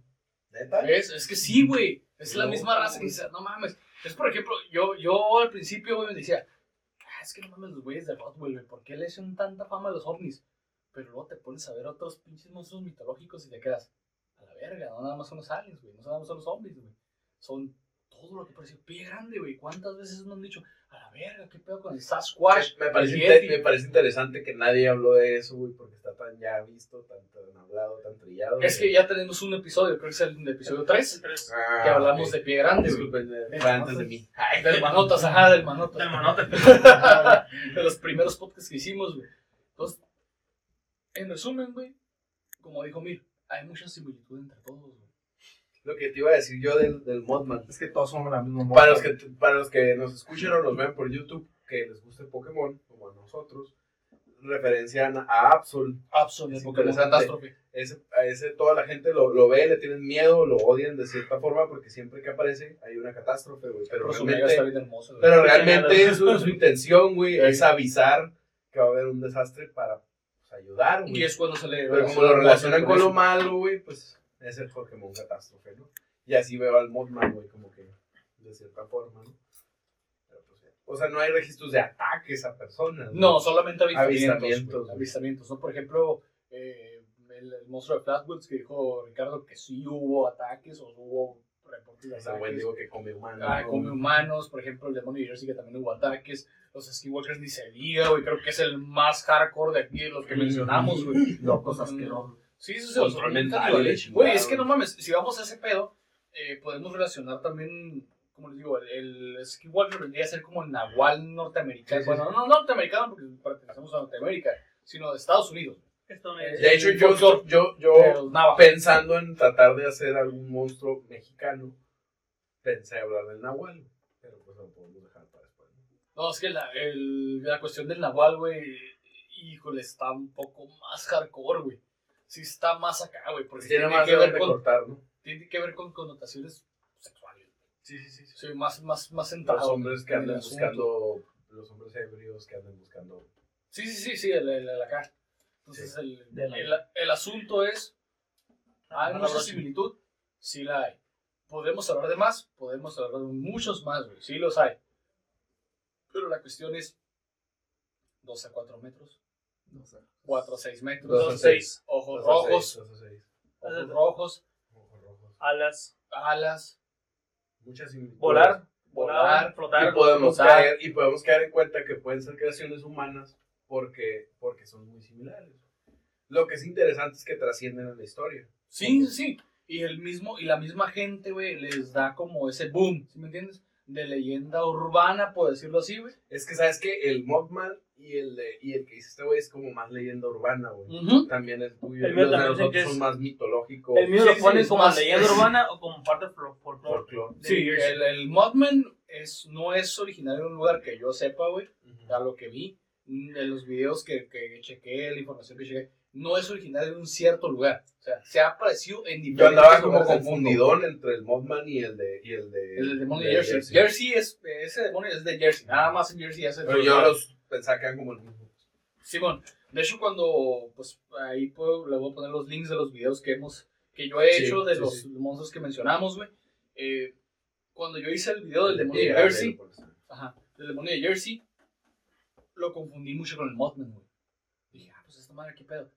¿Neta? ¿Ves? Es que sí, güey. Es la misma raza que dice, no mames. Es por ejemplo, yo, yo al principio, güey, me decía, "Ah, es que no mames los güeyes de Roswell, güey. ¿Por qué le echan tanta fama a los ovnis? Pero luego te pones a ver otros pinches monstruos mitológicos y te quedas, a la verga, no nada más son los aliens, güey. No nada más son los ovnis, güey. Son todo lo que parece pie grande, güey. ¿Cuántas veces nos han dicho, a la verga, qué pedo con el Sasquatch? Me parece, el inte- Yeti"? me parece interesante que nadie habló de eso, güey, porque está tan ya visto, tan, tan hablado, tan trillado. Es que ya tenemos un episodio, creo que es el episodio 3, Tres. Ah, que hablamos de pie grande, güey. Disculpen, eh, fue antes de mí. Ay, Del manotas, ajá, del manotas. Del manote. de los primeros podcasts que hicimos, güey. Entonces, en resumen, güey, como dijo Mir, hay mucha similitud entre todos, güey. Lo que te iba a decir yo del, del Modman. Es que todos somos la misma Para los, que, para los que nos escuchan o nos ven por YouTube, que les guste Pokémon, como a nosotros, referencian a Absol. Absolutamente. Es Pokémon. Catástrofe. Ese, a ese toda la gente lo, lo ve, le tienen miedo, lo odian de cierta forma, porque siempre que aparece hay una catástrofe, güey. Pero, Pero realmente, bien hermoso, pero realmente su, su intención, güey, es avisar que va a haber un desastre para pues, ayudar, güey. Y es cuando se le. Pero como lo relacionan con lo malo, güey, pues es el Pokémon catástrofe, ¿no? Y así veo al Mothman, güey, como que de cierta forma, ¿no? Pero, pues, o sea, no hay registros de ataques a personas. No, solamente avistamientos. Avistamientos, ¿no? Por ejemplo, eh, el, el monstruo de Flatwoods que dijo Ricardo que sí hubo ataques o hubo reportes de O sea, güey, ataques. digo que come humanos. Ah, come humanos, por ejemplo, el demonio de Jersey que también hubo ataques. Los Skinwalkers ni se diga, güey. Creo que es el más hardcore de aquí de los que mencionamos, güey. Locos asquerosos. Sí, sí. Control son mental, Güey, es que no mames, si vamos a ese pedo, eh, podemos relacionar también, como les digo, el, el Skinwalker vendría a ser como el Nahual norteamericano. Sí, sí, bueno, no norteamericano porque pertenecemos a Norteamérica, sino de Estados Unidos. Eh, De hecho, yo, yo, yo Navajo. pensando en tratar de hacer algún monstruo mexicano, pensé hablar del Nahual, güey, pero pues lo podemos dejar para después. ¿no? No, es que la, el- la cuestión del Nahual, güey, híjole, está un poco más hardcore, güey. Sí está más acá, güey, porque Tiene tiene, más que ver con, cortar, ¿no? tiene que ver con connotaciones sexuales. Sí, sí, sí. Sí, más, más, más centrado. Los hombres que andan buscando, los hombres ebrios que andan buscando. Sí, sí, sí, sí, el, el, el acá. Entonces, Sí. el, el, el asunto es, ¿hay Ah, mucha la similitud? Sí la hay. ¿Podemos hablar de más? Podemos hablar de muchos más, güey. Sí los hay. Pero la cuestión es 2 a 4 metros, No sé. 4 a 6 metros, Dos a 2 seis. ojos Dos rojos, dos a seis. ojos rojos, Ojos rojos. alas, alas, Muchas similitudes. volar, Volar, volar, Y flotar. podemos, flotar. caer, y podemos caer en cuenta que pueden ser creaciones humanas porque, porque son muy similares. Lo que es interesante es que trascienden en la historia. Sí, sí, sí. Y el mismo, y la misma gente, güey, les da como ese boom, ¿sí me entiendes? De leyenda urbana, por decirlo así, güey. Es que sabes que el Mothman y el, de, y el que dice este güey es como más leyenda urbana, güey. Ujú. También es tuyo. El mío Los de nosotros que son es- más mitológicos. El mío Sí, lo sí, ponen es como más- leyenda es- urbana o como parte fol- folclore. Sí, Jersey. el, el Mothman es, no es originario de un lugar que yo sepa, güey, Ujú. a lo que vi, mm, en los videos que, que chequé, la información que chequé, no es originario de un cierto lugar. O sea, se ha aparecido en diferentes Yo andaba como confundidón entre el Mothman y el de. Y el, de, El demonio de de Jersey. Jersey es, ese demonio es de Jersey, nada más en Jersey hace Pero yo los pensaba que eran como el mismo. Simón, de hecho cuando, pues ahí puedo, le voy a poner los links de los videos que hemos, que yo he Sí, hecho de sí, los sí. monstruos que mencionamos, güey. Eh, cuando yo hice el video del demonio de Jersey, ajá, del demonio de Jersey, lo confundí mucho con el Mothman, güey. Dije, ah, pues esta madre, qué pedo.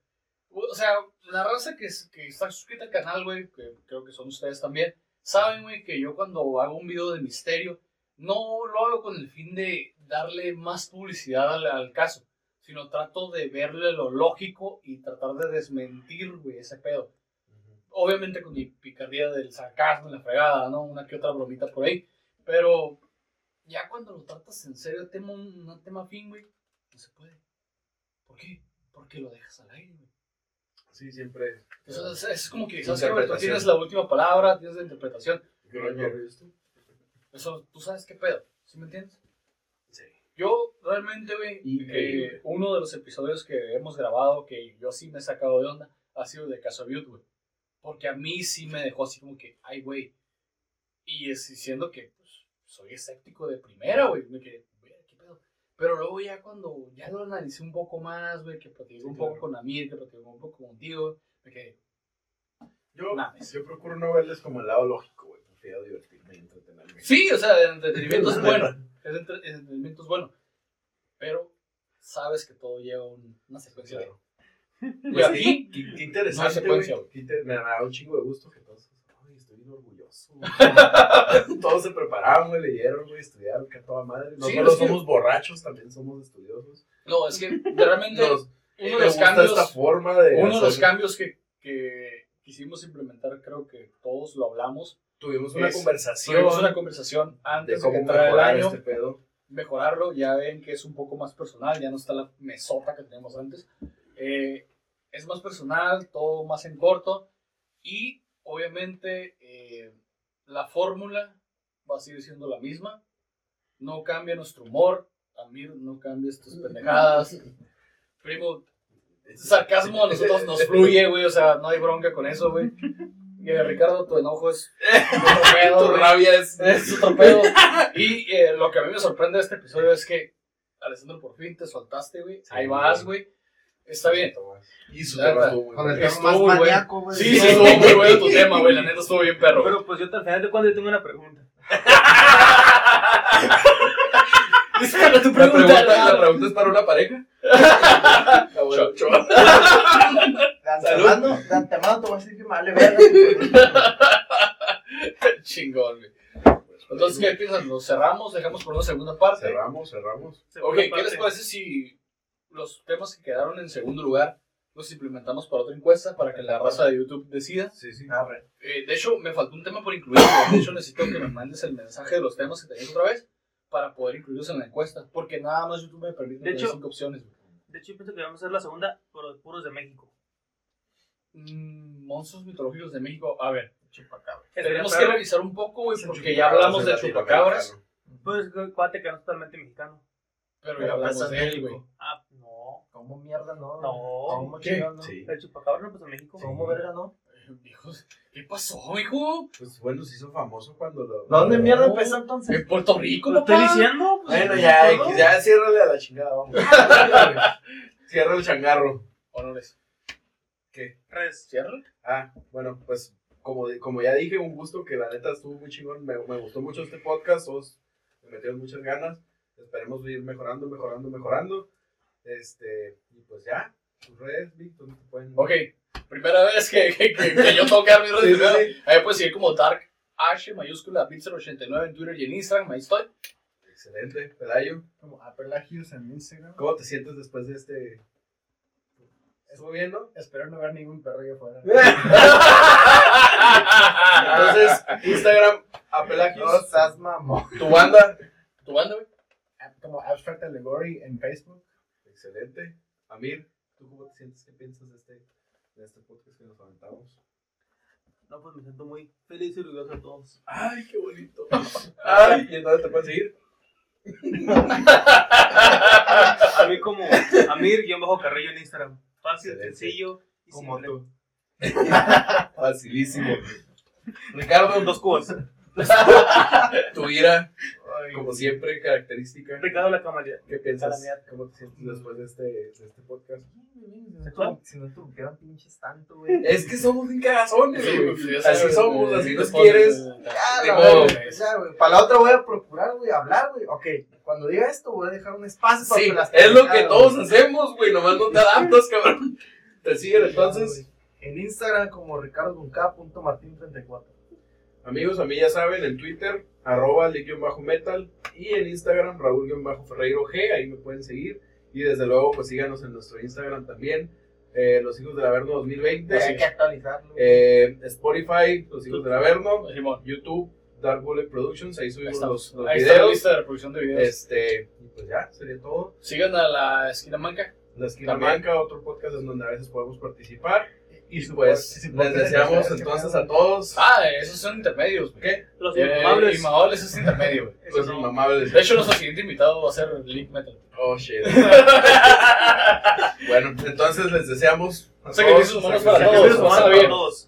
O sea, la raza que está suscrita al canal, güey, que creo que son ustedes también, saben, güey, que yo cuando hago un video de misterio, no lo hago con el fin de darle más publicidad al, al caso, sino trato de verle lo lógico y tratar de desmentir, güey, ese pedo. Obviamente con mi picardía del sarcasmo y la fregada, ¿no? Una que otra bromita por ahí. Pero ya cuando lo tratas en serio, tema, un, un tema fin, güey, no se puede. ¿Por qué? Porque lo dejas al aire, güey. Sí, siempre. Entonces, es, es como que, ¿sabes? Tú tienes la última palabra, tienes la interpretación. ¿Qué rollo eres tú? Eso, tú sabes qué pedo, ¿sí me entiendes? Yo realmente, güey, que uno de los episodios que hemos grabado que yo sí me he sacado de onda ha sido de Caso Butte, güey. Porque a mí sí me dejó así como que, ay, güey. Y es diciendo que pues, soy escéptico de primera, güey. Me quedé, güey, qué pedo. Pero luego ya cuando ya lo analicé un poco más, güey, que platiqué Sí, un poco con Amir, que platiqué un poco contigo, me quedé, yo procuro no verles como el lado lógico, güey. Prefiero divertirme y entretenerme. Sí, o sea, el entretenimiento es bueno. El, entre- entretenimiento es bueno. Pero sabes que todo lleva un- una secuencia Claro. Pues aquí, sí, qué, qué no interesante, secuencia, güey. Qué inter- Me da un chingo de gusto que todos. Ay, estoy bien orgulloso. güey. todos se prepararon, güey, leyeron, güey, estudiaron, que a toda madre. No Sí, es que- somos borrachos, también somos estudiosos. No, es que realmente Nos, uno de los cambios. esta forma de. Uno de los hacer- cambios que, que quisimos implementar, creo que todos lo hablamos. Tuvimos una es- conversación Tuvimos una conversación de antes de, cómo que entrara el año. este pedo. Mejorarlo, ya ven que es un poco más personal, ya no está la mesota que teníamos antes. Eh, es más personal, todo más en corto. Y obviamente eh, la fórmula va a seguir siendo la misma. No cambia nuestro humor. Amir, no cambies tus pendejadas. Primo, sarcasmo a nosotros nos fluye, güey. O sea, no hay bronca con eso, güey. Y eh, Ricardo, tu enojo es Tu güey. rabia es. Es pedo. Y eh, lo que a mí me sorprende de este episodio es que, Alessandro, por fin te soltaste, güey. Sí, Ahí vas, güey. Está bien. Y su tema estuvo muy Con el bueno. tema Estuvo más muy bueno. Sí, sí, estuvo muy bueno tu tema, güey. La neta estuvo bien perro. Pero pues yo al final de cuando yo tengo una pregunta. Espera tu La pregunta, la pregunta. pregunta es para una pareja. Ah, bueno. Cho- cho. De antemano, de antemano te voy a decir que me vale verga. Chingón, güey. Entonces, ¿qué piensan? ¿Lo cerramos? ¿Dejamos por una segunda parte? Cerramos, cerramos. Ok, ¿qué les parece si los temas que quedaron en segundo lugar los implementamos para otra encuesta para que la raza de YouTube decida? Sí, sí. Arre. Eh, de hecho, me faltó un tema por incluir. De hecho, necesito que me mandes el mensaje de los temas que tenías otra vez para poder incluirlos en la encuesta. Porque nada más YouTube me permite De tener hecho- cinco opciones. güey. De hecho, yo pienso que vamos a hacer la segunda, pero de puros de México. Mm, monstruos mitológicos de México. A ver, Chupacabra. tenemos que revisar un poco, güey, porque ya chupacabras hablamos de chupacabras. Pues, cuate que no es totalmente mexicano. Pero Pero ya hablamos pasa de él, güey. Ah, no. ¿Cómo mierda no? No. ¿Cómo ¿Qué? chingado no? Sí. El chupacabra no pasó en México. ¿Cómo verga no? Hijos, ¿Qué pasó, hijo? Pues bueno, se hizo famoso cuando lo. ¿Dónde mierda No. empezó entonces? En Puerto Rico, Lo estoy diciendo. Pues, Bueno, ya. X, ya, ciérrale a la chingada, vamos. Cierra el changarro. Honores. ¿Qué? Res. ¿Cierra? Ah, bueno, pues como, como ya dije, un gusto que la neta estuvo muy chingón. Me, me gustó mucho este podcast. Todos me metieron muchas ganas. Esperemos ir mejorando, mejorando, mejorando. Este, y pues ya, tus redes, Vic, ¿dónde te pueden. Ok, primera vez que, que, que, que yo tengo que dar mis redes Sí, sí, primero. sí. Ahí puedes seguir como Dark H mayúscula Pixel89 en Twitter y en Instagram, ahí estoy. Excelente, Pelayo. Como Apelagios en Instagram. ¿Cómo te sientes después de este? ¿Estuvo bien, no? Espero no ver ningún perro allá afuera. Entonces, Instagram, Apelagios. No seas mamón. Tu banda. ¿Tu banda, güey? Como Abstract Allegory en Facebook. Excelente. Amir, ¿tú cómo te sientes? ¿Qué piensas de este, de este podcast que nos aventamos? No, pues me siento muy feliz y orgulloso de todos. Ay, qué bonito. Ay, ¿y en dónde te pueden seguir? A mí como Amir-Carrillo en Instagram. Fácil, Excelente. sencillo y Como simple. tú. Facilísimo. Ricardo, Dos cubos. tu ira, como siempre, característica. Ricardo la camarera. ¿Qué piensas? ¿Cómo te sientes después de este, de este podcast? ¿Sexual? Si no interrumpieran pinches tanto, güey. Es que somos bien cagazones, güey. pues, ya Así somos, güey, así nos quieres. güey. Para la otra voy a procurar, güey, hablar, güey. Ok, cuando diga esto voy a dejar un espacio para Sí, que las es lo que todos güey. hacemos, güey. Nomás no te adaptas, cabrón. Te siguen entonces. En Instagram como ricardo.martin34. Amigos, a mí ya saben, en Twitter, arroba bajo metal y en Instagram, Raúl-Ferreiro G, ahí me pueden seguir. Y desde luego, pues síganos en nuestro Instagram también, eh, Los Hijos del Averno 2020, Hay que actualizarlo. eh, Spotify, Los Hijos del Averno, Simón, YouTube, Dark Bullet Productions, ahí ahí subimos estamos. los, los Ahí está la lista de reproducción de videos. Este, y pues ya, sería todo. Sigan a la esquina manca. La Esquina También. Manca, otro podcast en donde a veces podemos participar. Y pues su les deseamos entonces a todos. Ah, esos son intermedios. ¿Qué? Los Eh, inmamables. Inmamables es intermedio, Los inmamables. De hecho, nuestro siguiente invitado va a ser Link Metal. Oh, shit. bueno, entonces les deseamos. Sacrificios humanos para todos.